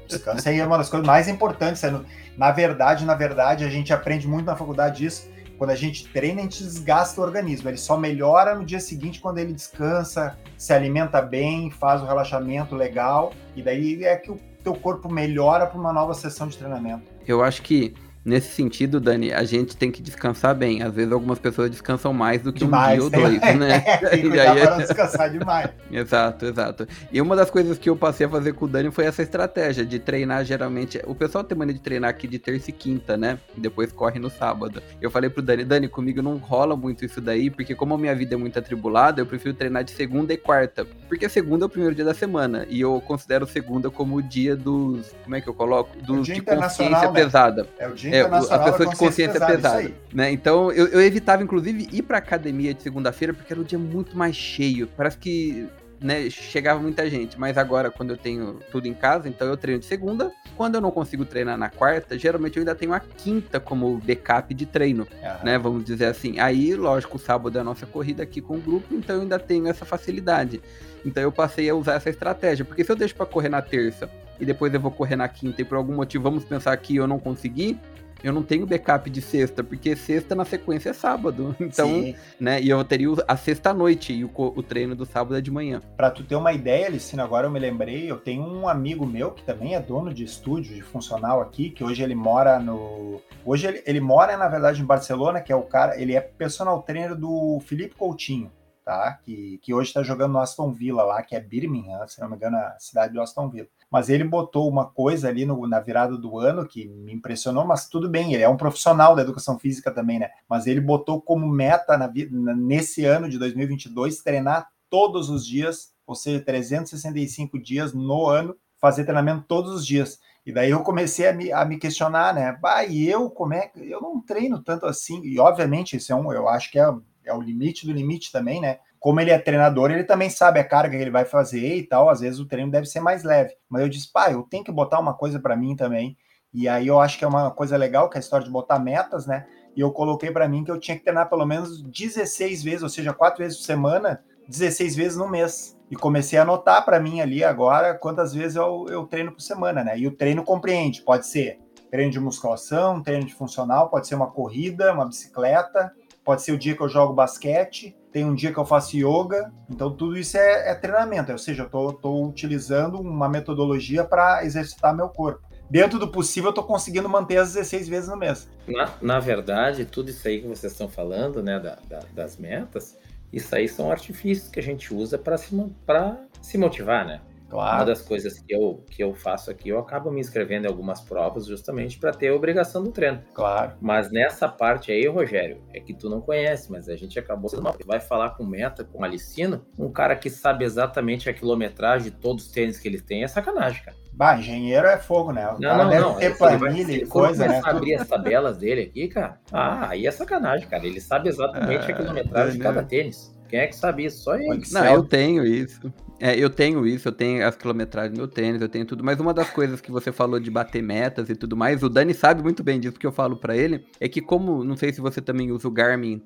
Descanso aí é uma das coisas mais importantes. É na verdade, na verdade, a gente aprende muito na faculdade isso quando a gente treina, a gente desgasta o organismo. Ele só melhora no dia seguinte quando ele descansa, se alimenta bem, faz o relaxamento legal, e daí é que o teu corpo melhora para uma nova sessão de treinamento. Eu acho que Nesse sentido, Dani, a gente tem que descansar bem. Às vezes algumas pessoas descansam mais do que demais, um dia ou dois, né? tem que cuidar para descansar demais. exato, exato. E uma das coisas que eu passei a fazer com o Dani foi essa estratégia de treinar geralmente. O pessoal tem maneira de treinar aqui de terça e quinta, né? E depois corre no sábado. Eu falei pro Dani, Dani, comigo não rola muito isso daí, porque como a minha vida é muito atribulada, eu prefiro treinar de segunda e quarta. Porque segunda é o primeiro dia da semana. E eu considero segunda como o dia dos. Como é que eu coloco? Dos é de consciência né? pesada. É o dia é, a pessoa de consciência pesada. pesada né? Então eu, eu evitava, inclusive, ir pra academia de segunda-feira, porque era um dia muito mais cheio. Parece que né, chegava muita gente, mas agora quando eu tenho tudo em casa, então eu treino de segunda. Quando eu não consigo treinar na quarta, geralmente eu ainda tenho a quinta como backup de treino, uhum. né? Vamos dizer assim. Aí, lógico, o sábado é a nossa corrida aqui com o grupo, então eu ainda tenho essa facilidade. Então eu passei a usar essa estratégia, porque se eu deixo para correr na terça e depois eu vou correr na quinta e por algum motivo vamos pensar que eu não consegui, eu não tenho backup de sexta, porque sexta na sequência é sábado. Então, Sim. né? E eu teria a sexta noite e o, o treino do sábado é de manhã. Para tu ter uma ideia, Licina, agora eu me lembrei, eu tenho um amigo meu que também é dono de estúdio de funcional aqui, que hoje ele mora no. Hoje ele, ele mora, na verdade, em Barcelona, que é o cara. Ele é personal trainer do Felipe Coutinho. Tá? Que, que hoje está jogando no Aston Villa lá, que é Birmingham, se não me engano, a cidade do Aston Villa mas ele botou uma coisa ali no, na virada do ano que me impressionou, mas tudo bem, ele é um profissional da educação física também, né? Mas ele botou como meta na, nesse ano de 2022 treinar todos os dias, ou seja, 365 dias no ano, fazer treinamento todos os dias. E daí eu comecei a me, a me questionar, né? Bah, e eu como é eu não treino tanto assim? E obviamente isso é um, eu acho que é, é o limite do limite também, né? Como ele é treinador, ele também sabe a carga que ele vai fazer e tal. Às vezes o treino deve ser mais leve. Mas eu disse, pai, eu tenho que botar uma coisa para mim também. E aí eu acho que é uma coisa legal, que é a história de botar metas, né? E eu coloquei para mim que eu tinha que treinar pelo menos 16 vezes, ou seja, quatro vezes por semana, 16 vezes no mês. E comecei a anotar para mim ali agora quantas vezes eu, eu treino por semana, né? E o treino compreende, pode ser treino de musculação, treino de funcional, pode ser uma corrida, uma bicicleta, pode ser o dia que eu jogo basquete, tem um dia que eu faço yoga, então tudo isso é, é treinamento, ou seja, eu estou utilizando uma metodologia para exercitar meu corpo. Dentro do possível, eu estou conseguindo manter as 16 vezes no mês. Na, na verdade, tudo isso aí que vocês estão falando, né, da, da, das metas, isso aí são artifícios que a gente usa para se, se motivar, né? Claro. Uma das coisas que eu, que eu faço aqui, eu acabo me inscrevendo em algumas provas justamente para ter a obrigação do treino. Claro. Mas nessa parte aí, Rogério, é que tu não conhece, mas a gente acabou sendo vai falar com meta, com Alicino, um cara que sabe exatamente a quilometragem de todos os tênis que ele tem, é sacanagem, cara. Bah, engenheiro é fogo, né? O não, não, deve não. ter planilha e coisa, né? abrir as tabelas dele aqui, cara, ah, aí é sacanagem, cara. Ele sabe exatamente a ah, quilometragem de cada tênis. Quem é que sabe isso? Só ele. Não, eu tenho isso. É, eu tenho isso, eu tenho as quilometragens do meu tênis, eu tenho tudo. Mas uma das coisas que você falou de bater metas e tudo mais, o Dani sabe muito bem disso, que eu falo para ele, é que como, não sei se você também usa o Garmin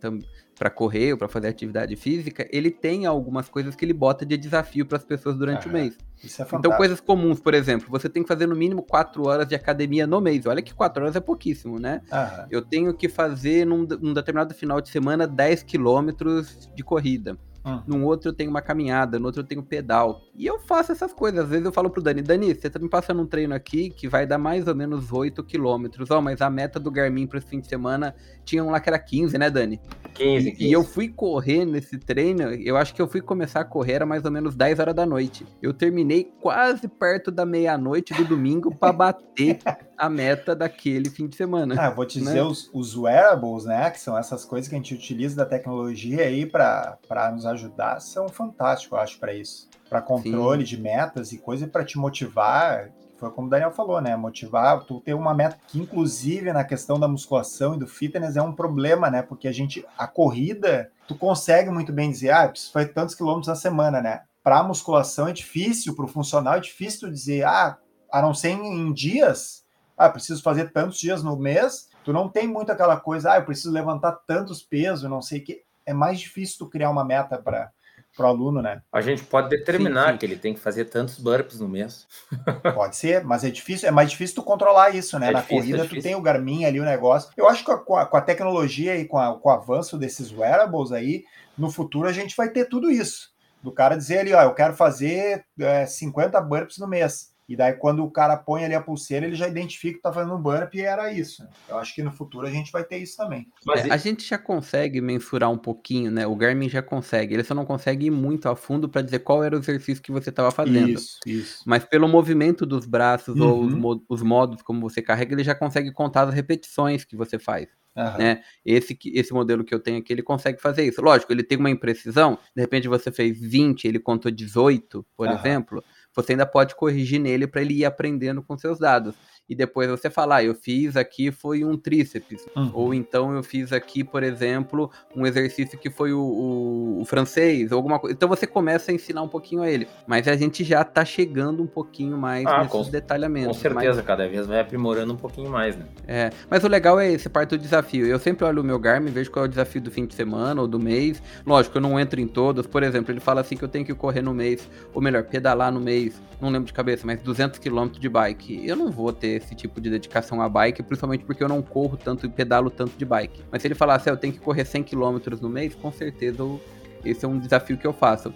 para correr ou para fazer atividade física, ele tem algumas coisas que ele bota de desafio para as pessoas durante o mês. Isso é fantástico. Então, coisas comuns, por exemplo, você tem que fazer no mínimo 4 horas de academia no mês. Olha que 4 horas é pouquíssimo, né? Eu tenho que fazer num, num determinado final de semana 10 quilômetros de corrida. Hum. Num outro eu tenho uma caminhada, no outro eu tenho pedal. E eu faço essas coisas. Às vezes eu falo pro Dani, Dani, você tá me passando um treino aqui que vai dar mais ou menos 8 quilômetros. Ó, mas a meta do Garmin para esse fim de semana tinha um lá que era 15, né, Dani? 15, 15. E eu fui correr nesse treino, eu acho que eu fui começar a correr era mais ou menos 10 horas da noite. Eu terminei quase perto da meia-noite do domingo para bater a meta daquele fim de semana. Ah, eu vou te né? dizer, os, os wearables, né, que são essas coisas que a gente utiliza da tecnologia aí para nos ajudar, são fantásticos, eu acho, para isso. Para controle Sim. de metas e coisa para te motivar, foi como o Daniel falou, né? Motivar, tu ter uma meta que, inclusive, na questão da musculação e do fitness é um problema, né? Porque a gente, a corrida, tu consegue muito bem dizer, ah, preciso fazer tantos quilômetros na semana, né? Para musculação é difícil, para o funcional é difícil tu dizer, ah, a não ser em, em dias, ah, preciso fazer tantos dias no mês, tu não tem muito aquela coisa, ah, eu preciso levantar tantos pesos, não sei o que. É mais difícil tu criar uma meta para o aluno, né? A gente pode determinar sim, sim. que ele tem que fazer tantos burpees no mês. Pode ser, mas é difícil, é mais difícil tu controlar isso, né? É Na difícil, corrida é tu tem o Garmin ali, o negócio. Eu acho que com a, com a tecnologia e com, a, com o avanço desses wearables aí, no futuro a gente vai ter tudo isso. Do cara dizer ali, ó, eu quero fazer é, 50 burpees no mês. E daí, quando o cara põe ali a pulseira, ele já identifica que tá fazendo um burp e era isso. Eu acho que no futuro a gente vai ter isso também. Mas é, a gente já consegue mensurar um pouquinho, né? O Garmin já consegue. Ele só não consegue ir muito a fundo para dizer qual era o exercício que você estava fazendo. Isso, isso. Mas pelo movimento dos braços uhum. ou os, mo os modos como você carrega, ele já consegue contar as repetições que você faz. Uhum. Né? Esse, esse modelo que eu tenho aqui, ele consegue fazer isso. Lógico, ele tem uma imprecisão. De repente você fez 20, ele contou 18, por uhum. exemplo você ainda pode corrigir nele para ele ir aprendendo com seus dados e depois você falar, ah, eu fiz aqui foi um tríceps, uhum. ou então eu fiz aqui, por exemplo, um exercício que foi o, o, o, francês, ou alguma coisa. Então você começa a ensinar um pouquinho a ele, mas a gente já tá chegando um pouquinho mais ah, nesses com, detalhamentos. Com certeza, mas... cada vez vai aprimorando um pouquinho mais, né? É, mas o legal é esse, parte do desafio. Eu sempre olho o meu Garmin, vejo qual é o desafio do fim de semana ou do mês. Lógico, eu não entro em todos. Por exemplo, ele fala assim que eu tenho que correr no mês, ou melhor, pedalar no mês, não lembro de cabeça, mas 200 km de bike. Eu não vou ter esse tipo de dedicação à bike, principalmente porque eu não corro tanto e pedalo tanto de bike. Mas se ele falasse, ah, eu tenho que correr 100 km no mês, com certeza eu, esse é um desafio que eu faço.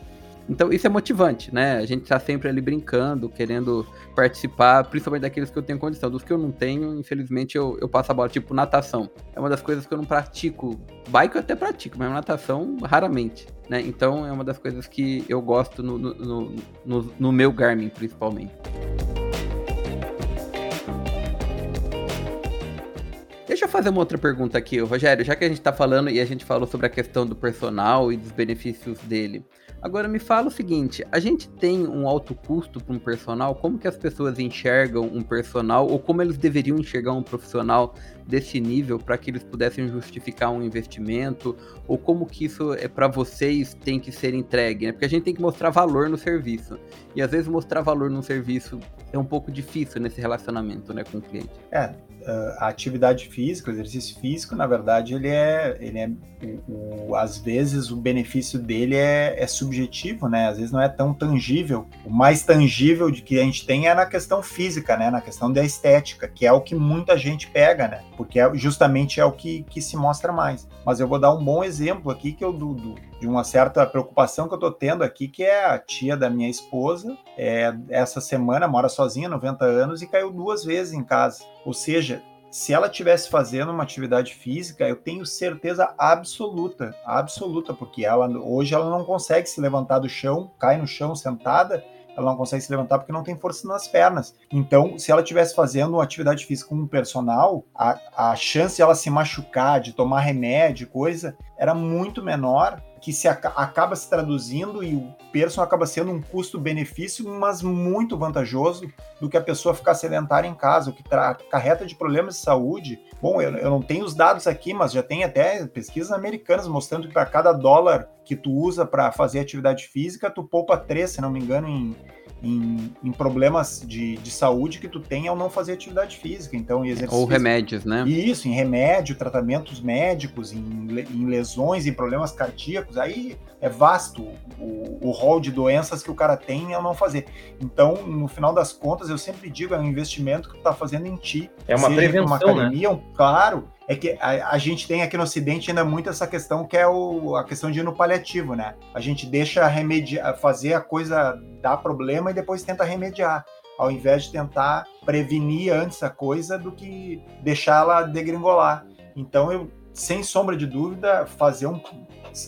Então isso é motivante, né? A gente tá sempre ali brincando, querendo participar, principalmente daqueles que eu tenho condição. Dos que eu não tenho, infelizmente, eu, eu passo a bola, tipo natação. É uma das coisas que eu não pratico. Bike eu até pratico, mas natação raramente, né? Então é uma das coisas que eu gosto no, no, no, no meu Garmin, principalmente. Deixa eu fazer uma outra pergunta aqui, Rogério. Já que a gente está falando e a gente falou sobre a questão do personal e dos benefícios dele. Agora me fala o seguinte: a gente tem um alto custo para um personal? Como que as pessoas enxergam um personal ou como eles deveriam enxergar um profissional desse nível para que eles pudessem justificar um investimento? Ou como que isso é para vocês tem que ser entregue? Né? Porque a gente tem que mostrar valor no serviço e às vezes mostrar valor no serviço é um pouco difícil nesse relacionamento, né, com o cliente. É, a atividade física, o exercício físico, na verdade, ele é, ele é o, o, às vezes o benefício dele é, é, subjetivo, né? Às vezes não é tão tangível. O mais tangível de que a gente tem é na questão física, né? Na questão da estética, que é o que muita gente pega, né? Porque é, justamente é o que, que se mostra mais. Mas eu vou dar um bom exemplo aqui que eu do, do de uma certa preocupação que eu tô tendo aqui, que é a tia da minha esposa, é, essa semana mora sozinha, 90 anos, e caiu duas vezes em casa. Ou seja, se ela tivesse fazendo uma atividade física, eu tenho certeza absoluta, absoluta, porque ela hoje ela não consegue se levantar do chão, cai no chão sentada, ela não consegue se levantar porque não tem força nas pernas. Então, se ela estivesse fazendo uma atividade física com um personal, a, a chance de ela se machucar, de tomar remédio, coisa, era muito menor que se acaba se traduzindo e o person acaba sendo um custo-benefício, mas muito vantajoso do que a pessoa ficar sedentária em casa, o que carreta de problemas de saúde. Bom, eu, eu não tenho os dados aqui, mas já tem até pesquisas americanas mostrando que para cada dólar que tu usa para fazer atividade física, tu poupa três, se não me engano, em em, em problemas de, de, saúde que tu tem ao não fazer atividade física. Então, exercício. Ou remédios, né? Isso, em remédio, tratamentos médicos, em, em lesões, em problemas cardíacos. Aí é vasto o, o rol de doenças que o cara tem ao não fazer. Então, no final das contas, eu sempre digo, é um investimento que tu tá fazendo em ti. É uma prevenção, uma né? academia, né? claro, é que a, a, gente tem aqui no Ocidente ainda muito essa questão que é o, a questão de ir no paliativo, né? A gente deixa remediar, fazer a coisa dar problema e depois tenta remediar, ao invés de tentar prevenir antes a coisa do que deixá-la degringolar. Então, eu, sem sombra de dúvida, fazer um.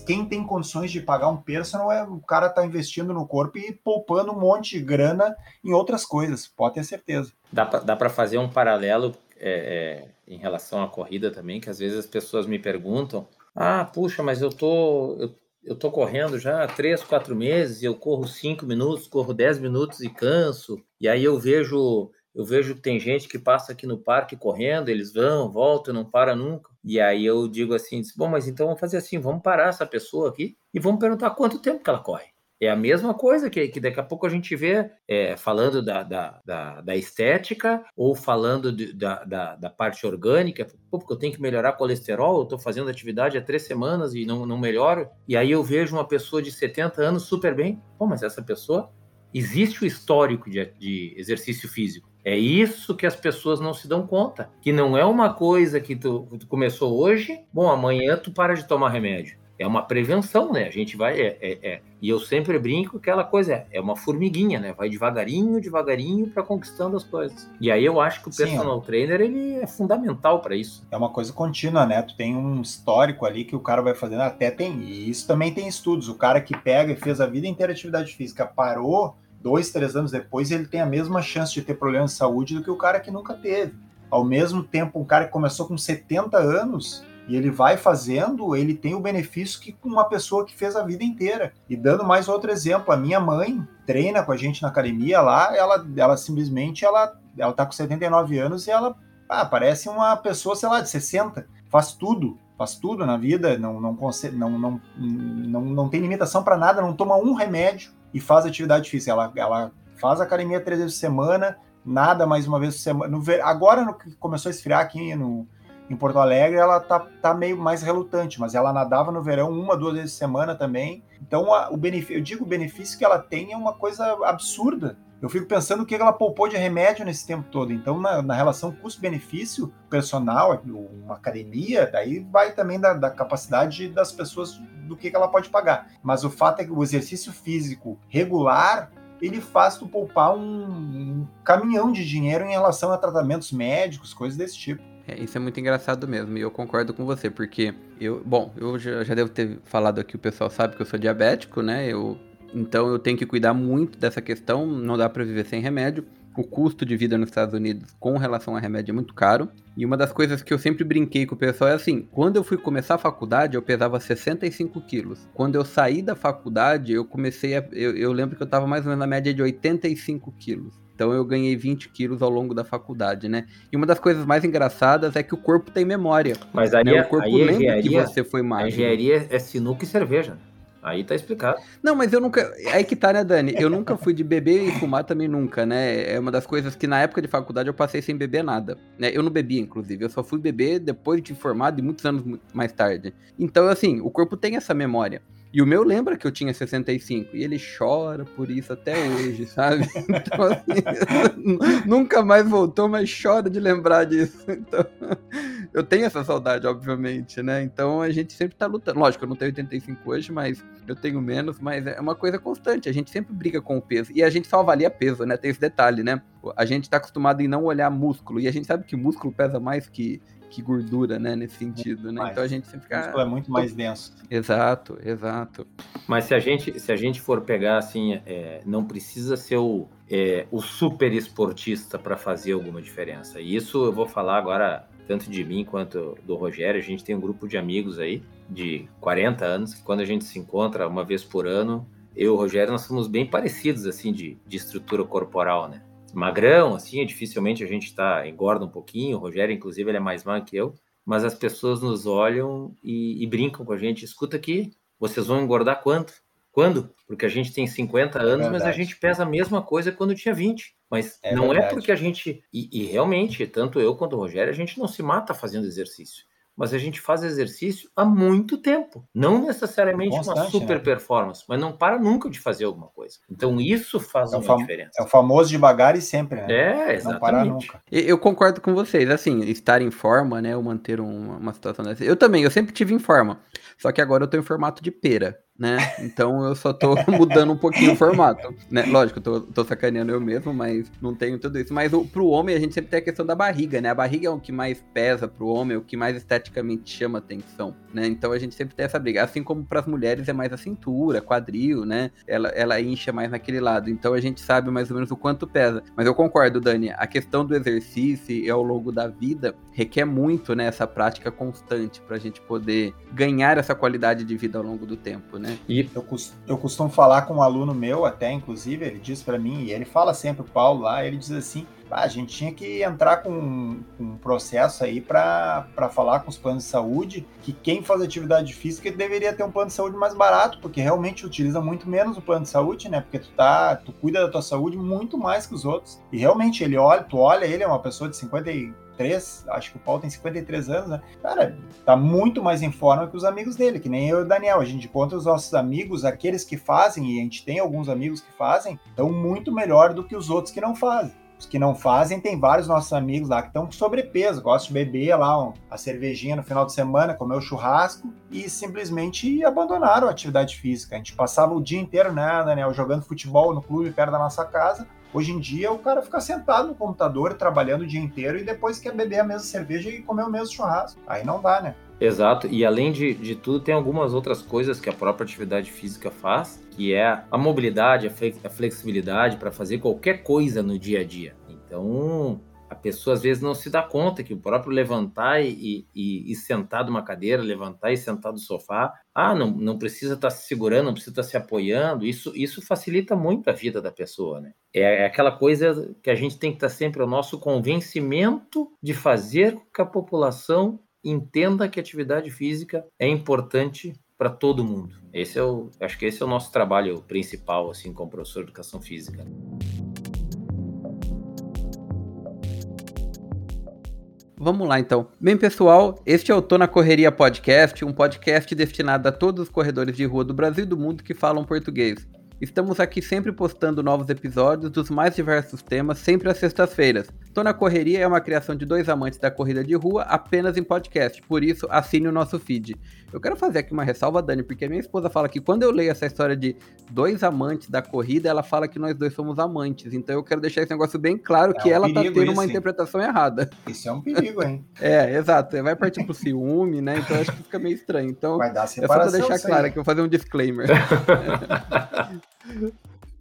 Quem tem condições de pagar um personal é o cara tá investindo no corpo e poupando um monte de grana em outras coisas, pode ter certeza. Dá para fazer um paralelo é, é em relação à corrida também, que às vezes as pessoas me perguntam: ah, puxa, mas eu tô, eu, eu tô correndo já há três, quatro meses, eu corro cinco minutos, corro dez minutos e canso, e aí eu vejo. Eu vejo que tem gente que passa aqui no parque correndo, eles vão, voltam, não para nunca. E aí eu digo assim, bom, mas então vamos fazer assim, vamos parar essa pessoa aqui e vamos perguntar quanto tempo que ela corre. É a mesma coisa que, que daqui a pouco a gente vê é, falando da, da, da, da, estética ou falando de, da, da, da, parte orgânica, Pô, porque eu tenho que melhorar colesterol, eu estou fazendo atividade há três semanas e não, não melhoro, e aí eu vejo uma pessoa de 70 anos super bem, pô, mas essa pessoa, existe o histórico de, de exercício físico, é isso que as pessoas não se dão conta, que não é uma coisa que tu, tu começou hoje, bom, amanhã tu para de tomar remédio é uma prevenção, né? A gente vai. É, é, é. E eu sempre brinco aquela coisa é, é uma formiguinha, né? Vai devagarinho, devagarinho para conquistando as coisas. E aí eu acho que o personal Sim, trainer ele é fundamental para isso. É uma coisa contínua, né? Tu tem um histórico ali que o cara vai fazendo, até tem. E isso também tem estudos. O cara que pega e fez a vida inteira atividade física, parou dois, três anos depois, ele tem a mesma chance de ter problemas de saúde do que o cara que nunca teve. Ao mesmo tempo, um cara que começou com 70 anos e ele vai fazendo, ele tem o benefício que uma pessoa que fez a vida inteira. E dando mais outro exemplo, a minha mãe treina com a gente na academia lá, ela, ela simplesmente ela, ela tá com 79 anos e ela ah, parece uma pessoa, sei lá, de 60, faz tudo, faz tudo na vida, não não não não, não, não tem limitação para nada, não toma um remédio e faz atividade física. Ela, ela faz academia três vezes por semana, nada mais uma vez por semana. No, agora no começou a esfriar aqui no, em Porto Alegre ela tá, tá meio mais relutante, mas ela nadava no verão uma, duas vezes por semana também. Então a, o benefício, eu digo o benefício que ela tem é uma coisa absurda. Eu fico pensando o que ela poupou de remédio nesse tempo todo. Então, na, na relação custo-benefício, personal, uma academia, daí vai também da, da capacidade das pessoas do que, que ela pode pagar. Mas o fato é que o exercício físico regular ele faz tu poupar um, um caminhão de dinheiro em relação a tratamentos médicos, coisas desse tipo. É, isso é muito engraçado mesmo, e eu concordo com você, porque eu, bom, eu já, já devo ter falado aqui, o pessoal sabe que eu sou diabético, né? Eu, então eu tenho que cuidar muito dessa questão, não dá para viver sem remédio. O custo de vida nos Estados Unidos com relação a remédio é muito caro. E uma das coisas que eu sempre brinquei com o pessoal é assim: quando eu fui começar a faculdade, eu pesava 65 quilos. Quando eu saí da faculdade, eu comecei a. Eu, eu lembro que eu estava mais ou menos na média de 85 quilos. Então eu ganhei 20 quilos ao longo da faculdade, né? E uma das coisas mais engraçadas é que o corpo tem memória. Mas aí, né? o corpo aí lembra que você foi magro. A engenharia é sinuca e cerveja. Aí tá explicado. Não, mas eu nunca. Aí que tá, né, Dani? Eu nunca fui de beber e fumar também nunca, né? É uma das coisas que na época de faculdade eu passei sem beber nada. Né? Eu não bebia, inclusive. Eu só fui beber depois de formado e muitos anos mais tarde. Então, assim, o corpo tem essa memória. E o meu lembra que eu tinha 65 e ele chora por isso até hoje, sabe? Então, assim, nunca mais voltou, mas chora de lembrar disso. Então, eu tenho essa saudade, obviamente, né? Então a gente sempre tá lutando. Lógico, eu não tenho 85 hoje, mas eu tenho menos, mas é uma coisa constante. A gente sempre briga com o peso. E a gente só avalia peso, né? Tem esse detalhe, né? A gente tá acostumado em não olhar músculo. E a gente sabe que músculo pesa mais que que gordura, né, nesse sentido, né? Então a gente sempre fica... é muito mais denso. Exato, exato. Mas se a gente, se a gente for pegar, assim, é, não precisa ser o, é, o super esportista para fazer alguma diferença. E isso eu vou falar agora tanto de mim quanto do Rogério. A gente tem um grupo de amigos aí de 40 anos que quando a gente se encontra uma vez por ano, eu e o Rogério, nós somos bem parecidos, assim, de, de estrutura corporal, né? magrão, assim, dificilmente a gente tá, engorda um pouquinho. O Rogério, inclusive, ele é mais magro que eu. Mas as pessoas nos olham e, e brincam com a gente. Escuta aqui, vocês vão engordar quanto? Quando? Porque a gente tem 50 anos, é mas a gente pesa a mesma coisa quando tinha 20. Mas é não é verdade. é porque a gente. E, e, realmente, tanto eu quanto o Rogério, a gente não se mata fazendo exercício mas a gente faz exercício há muito tempo. Não necessariamente é uma super né? performance, mas não para nunca de fazer alguma coisa. Então isso faz é uma diferença. É o famoso devagar e sempre, né? É, exatamente. Não parar nunca. Eu concordo com vocês, assim, estar em forma, né, ou manter uma, uma situação dessa. Eu também, eu sempre tive em forma, só que agora eu tô em formato de pera né? Então eu só tô mudando um pouquinho o formato, né? Lógico, tô, tô sacaneando eu mesmo, mas não tenho tudo isso. Mas o, pro homem a gente sempre tem a questão da barriga, né? A barriga é o que mais pesa pro homem, é o que mais esteticamente chama atenção, né? Então a gente sempre tem essa briga. Assim como pras mulheres é mais a cintura, quadril, né? Ela, ela incha mais naquele lado. Então a gente sabe mais ou menos o quanto pesa. Mas eu concordo, Dani, a questão do exercício e ao longo da vida requer muito, né? Essa prática constante pra gente poder ganhar essa qualidade de vida ao longo do tempo, né? Né? E eu, eu costumo falar com um aluno meu, até inclusive, ele diz para mim, e ele fala sempre, o Paulo lá, ele diz assim: ah, a gente tinha que entrar com um, um processo aí para falar com os planos de saúde que quem faz atividade física deveria ter um plano de saúde mais barato, porque realmente utiliza muito menos o plano de saúde, né? Porque tu tá, tu cuida da tua saúde muito mais que os outros. E realmente ele olha, tu olha, ele é uma pessoa de 50 e 53, acho que o Paulo tem 53 anos, né? Cara, tá muito mais em forma que os amigos dele, que nem eu e o Daniel. A gente encontra os nossos amigos, aqueles que fazem, e a gente tem alguns amigos que fazem, estão muito melhor do que os outros que não fazem. Os que não fazem, tem vários nossos amigos lá que estão com sobrepeso, gostam de beber lá a cervejinha no final de semana, comer o churrasco e simplesmente abandonaram a atividade física. A gente passava o dia inteiro, né, Daniel, jogando futebol no clube perto da nossa casa Hoje em dia, o cara fica sentado no computador, trabalhando o dia inteiro e depois quer beber a mesma cerveja e comer o mesmo churrasco. Aí não dá, né? Exato, e além de, de tudo, tem algumas outras coisas que a própria atividade física faz, que é a mobilidade, a flexibilidade para fazer qualquer coisa no dia a dia. Então, a pessoa às vezes não se dá conta que o próprio levantar e, e, e sentar de uma cadeira, levantar e sentar do sofá, ah, não, não precisa estar tá se segurando, não precisa estar tá se apoiando, isso, isso facilita muito a vida da pessoa, né? É, é aquela coisa que a gente tem que estar tá sempre, o nosso convencimento de fazer com que a população entenda que atividade física é importante para todo mundo. Esse é o, acho que esse é o nosso trabalho principal, assim, como professor de educação física. Vamos lá então. Bem, pessoal, este é o Tô na Correria Podcast, um podcast destinado a todos os corredores de rua do Brasil e do mundo que falam português. Estamos aqui sempre postando novos episódios dos mais diversos temas, sempre às sextas-feiras. Tô na Correria é uma criação de dois amantes da corrida de rua apenas em podcast, por isso assine o nosso feed. Eu quero fazer aqui uma ressalva, Dani, porque a minha esposa fala que quando eu leio essa história de dois amantes da corrida, ela fala que nós dois somos amantes. Então eu quero deixar esse negócio bem claro é que um ela tá tendo uma interpretação errada. Isso é um perigo, hein? é, exato. Vai partir pro ciúme, né? Então acho que fica meio estranho. Então, Vai dar é só pra deixar claro que eu vou fazer um disclaimer.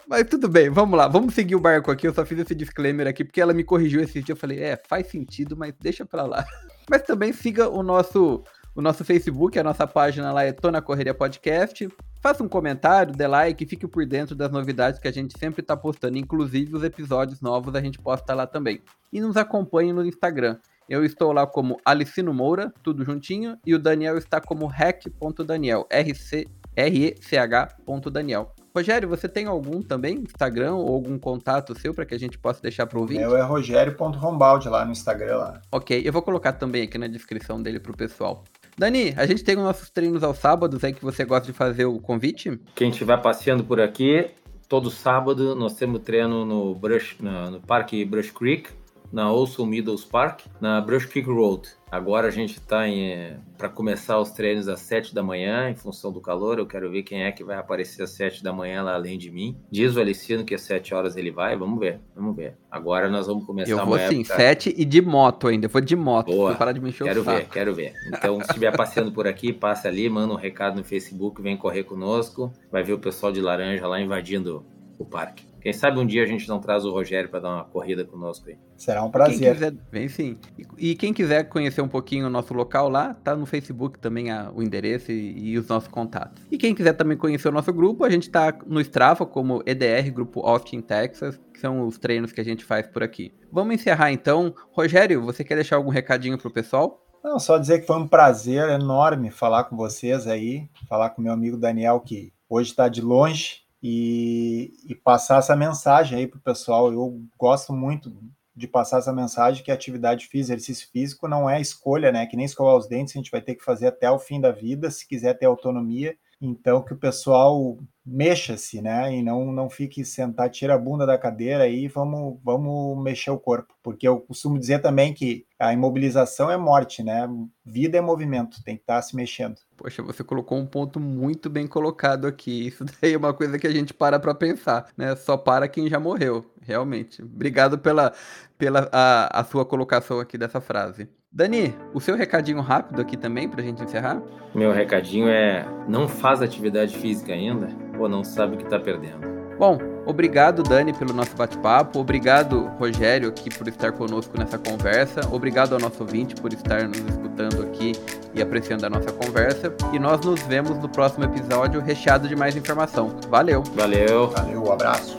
Mas tudo bem, vamos lá, vamos seguir o barco aqui. Eu só fiz esse disclaimer aqui porque ela me corrigiu esse dia. Eu falei, é, faz sentido, mas deixa pra lá. Mas também siga o nosso o nosso Facebook, a nossa página lá é Tona Correria Podcast. Faça um comentário, dê like, fique por dentro das novidades que a gente sempre está postando, inclusive os episódios novos a gente posta lá também. E nos acompanhe no Instagram. Eu estou lá como Alicino Moura, tudo juntinho, e o Daniel está como rec.daniel, R-C R-E-C-H.daniel. Rogério, você tem algum também Instagram ou algum contato seu para que a gente possa deixar para ouvir? Meu é rogério.rombaldi lá no Instagram. Lá. Ok, eu vou colocar também aqui na descrição dele para o pessoal. Dani, a gente tem os nossos treinos aos sábados aí que você gosta de fazer o convite? Quem estiver passeando por aqui, todo sábado nós temos treino no, Brush, no, no Parque Brush Creek, na Olson Meadows Park, na Brush Creek Road. Agora a gente está eh, para começar os treinos às 7 da manhã, em função do calor. Eu quero ver quem é que vai aparecer às 7 da manhã lá além de mim. Diz o Alicino que às 7 horas ele vai. Vamos ver, vamos ver. Agora nós vamos começar Eu vou sim, época... 7 e de moto ainda. Eu vou de moto. Boa. Vou parar de me encher Quero ver, quero ver. Então, se estiver passeando por aqui, passa ali, manda um recado no Facebook, vem correr conosco. Vai ver o pessoal de laranja lá invadindo o parque. Quem sabe um dia a gente não traz o Rogério para dar uma corrida conosco aí. Será um prazer. Quiser, vem sim. E, e, quem quiser conhecer um pouquinho o nosso local lá, tá no Facebook também a, o endereço e, e, os nossos contatos. E quem quiser também conhecer o nosso grupo, a gente tá no Strava como EDR, Grupo Austin, Texas, que são os treinos que a gente faz por aqui. Vamos encerrar então. Rogério, você quer deixar algum recadinho pro pessoal? Não, só dizer que foi um prazer enorme falar com vocês aí, falar com meu amigo Daniel, que hoje está de longe, e, e passar essa mensagem aí para o pessoal. Eu gosto muito de passar essa mensagem que atividade física, exercício físico não é escolha, né? Que nem escovar os dentes, a gente vai ter que fazer até o fim da vida, se quiser ter autonomia. Então, que o pessoal mexa-se, né? E não, não fique sentado, tira a bunda da cadeira e vamos, vamos mexer o corpo. Porque eu costumo dizer também que a imobilização é morte, né? Vida é movimento, tem que estar se mexendo. Poxa, você colocou um ponto muito bem colocado aqui. Isso daí é uma coisa que a gente para para pensar, né? Só para quem já morreu, realmente. Obrigado pela, pela a, a sua colocação aqui dessa frase. Dani, o seu recadinho rápido aqui também para a gente encerrar? Meu recadinho é: não faz atividade física ainda ou não sabe o que está perdendo. Bom, obrigado Dani pelo nosso bate-papo, obrigado Rogério aqui por estar conosco nessa conversa, obrigado ao nosso ouvinte por estar nos escutando aqui e apreciando a nossa conversa. E nós nos vemos no próximo episódio recheado de mais informação. Valeu! Valeu! Valeu, um abraço!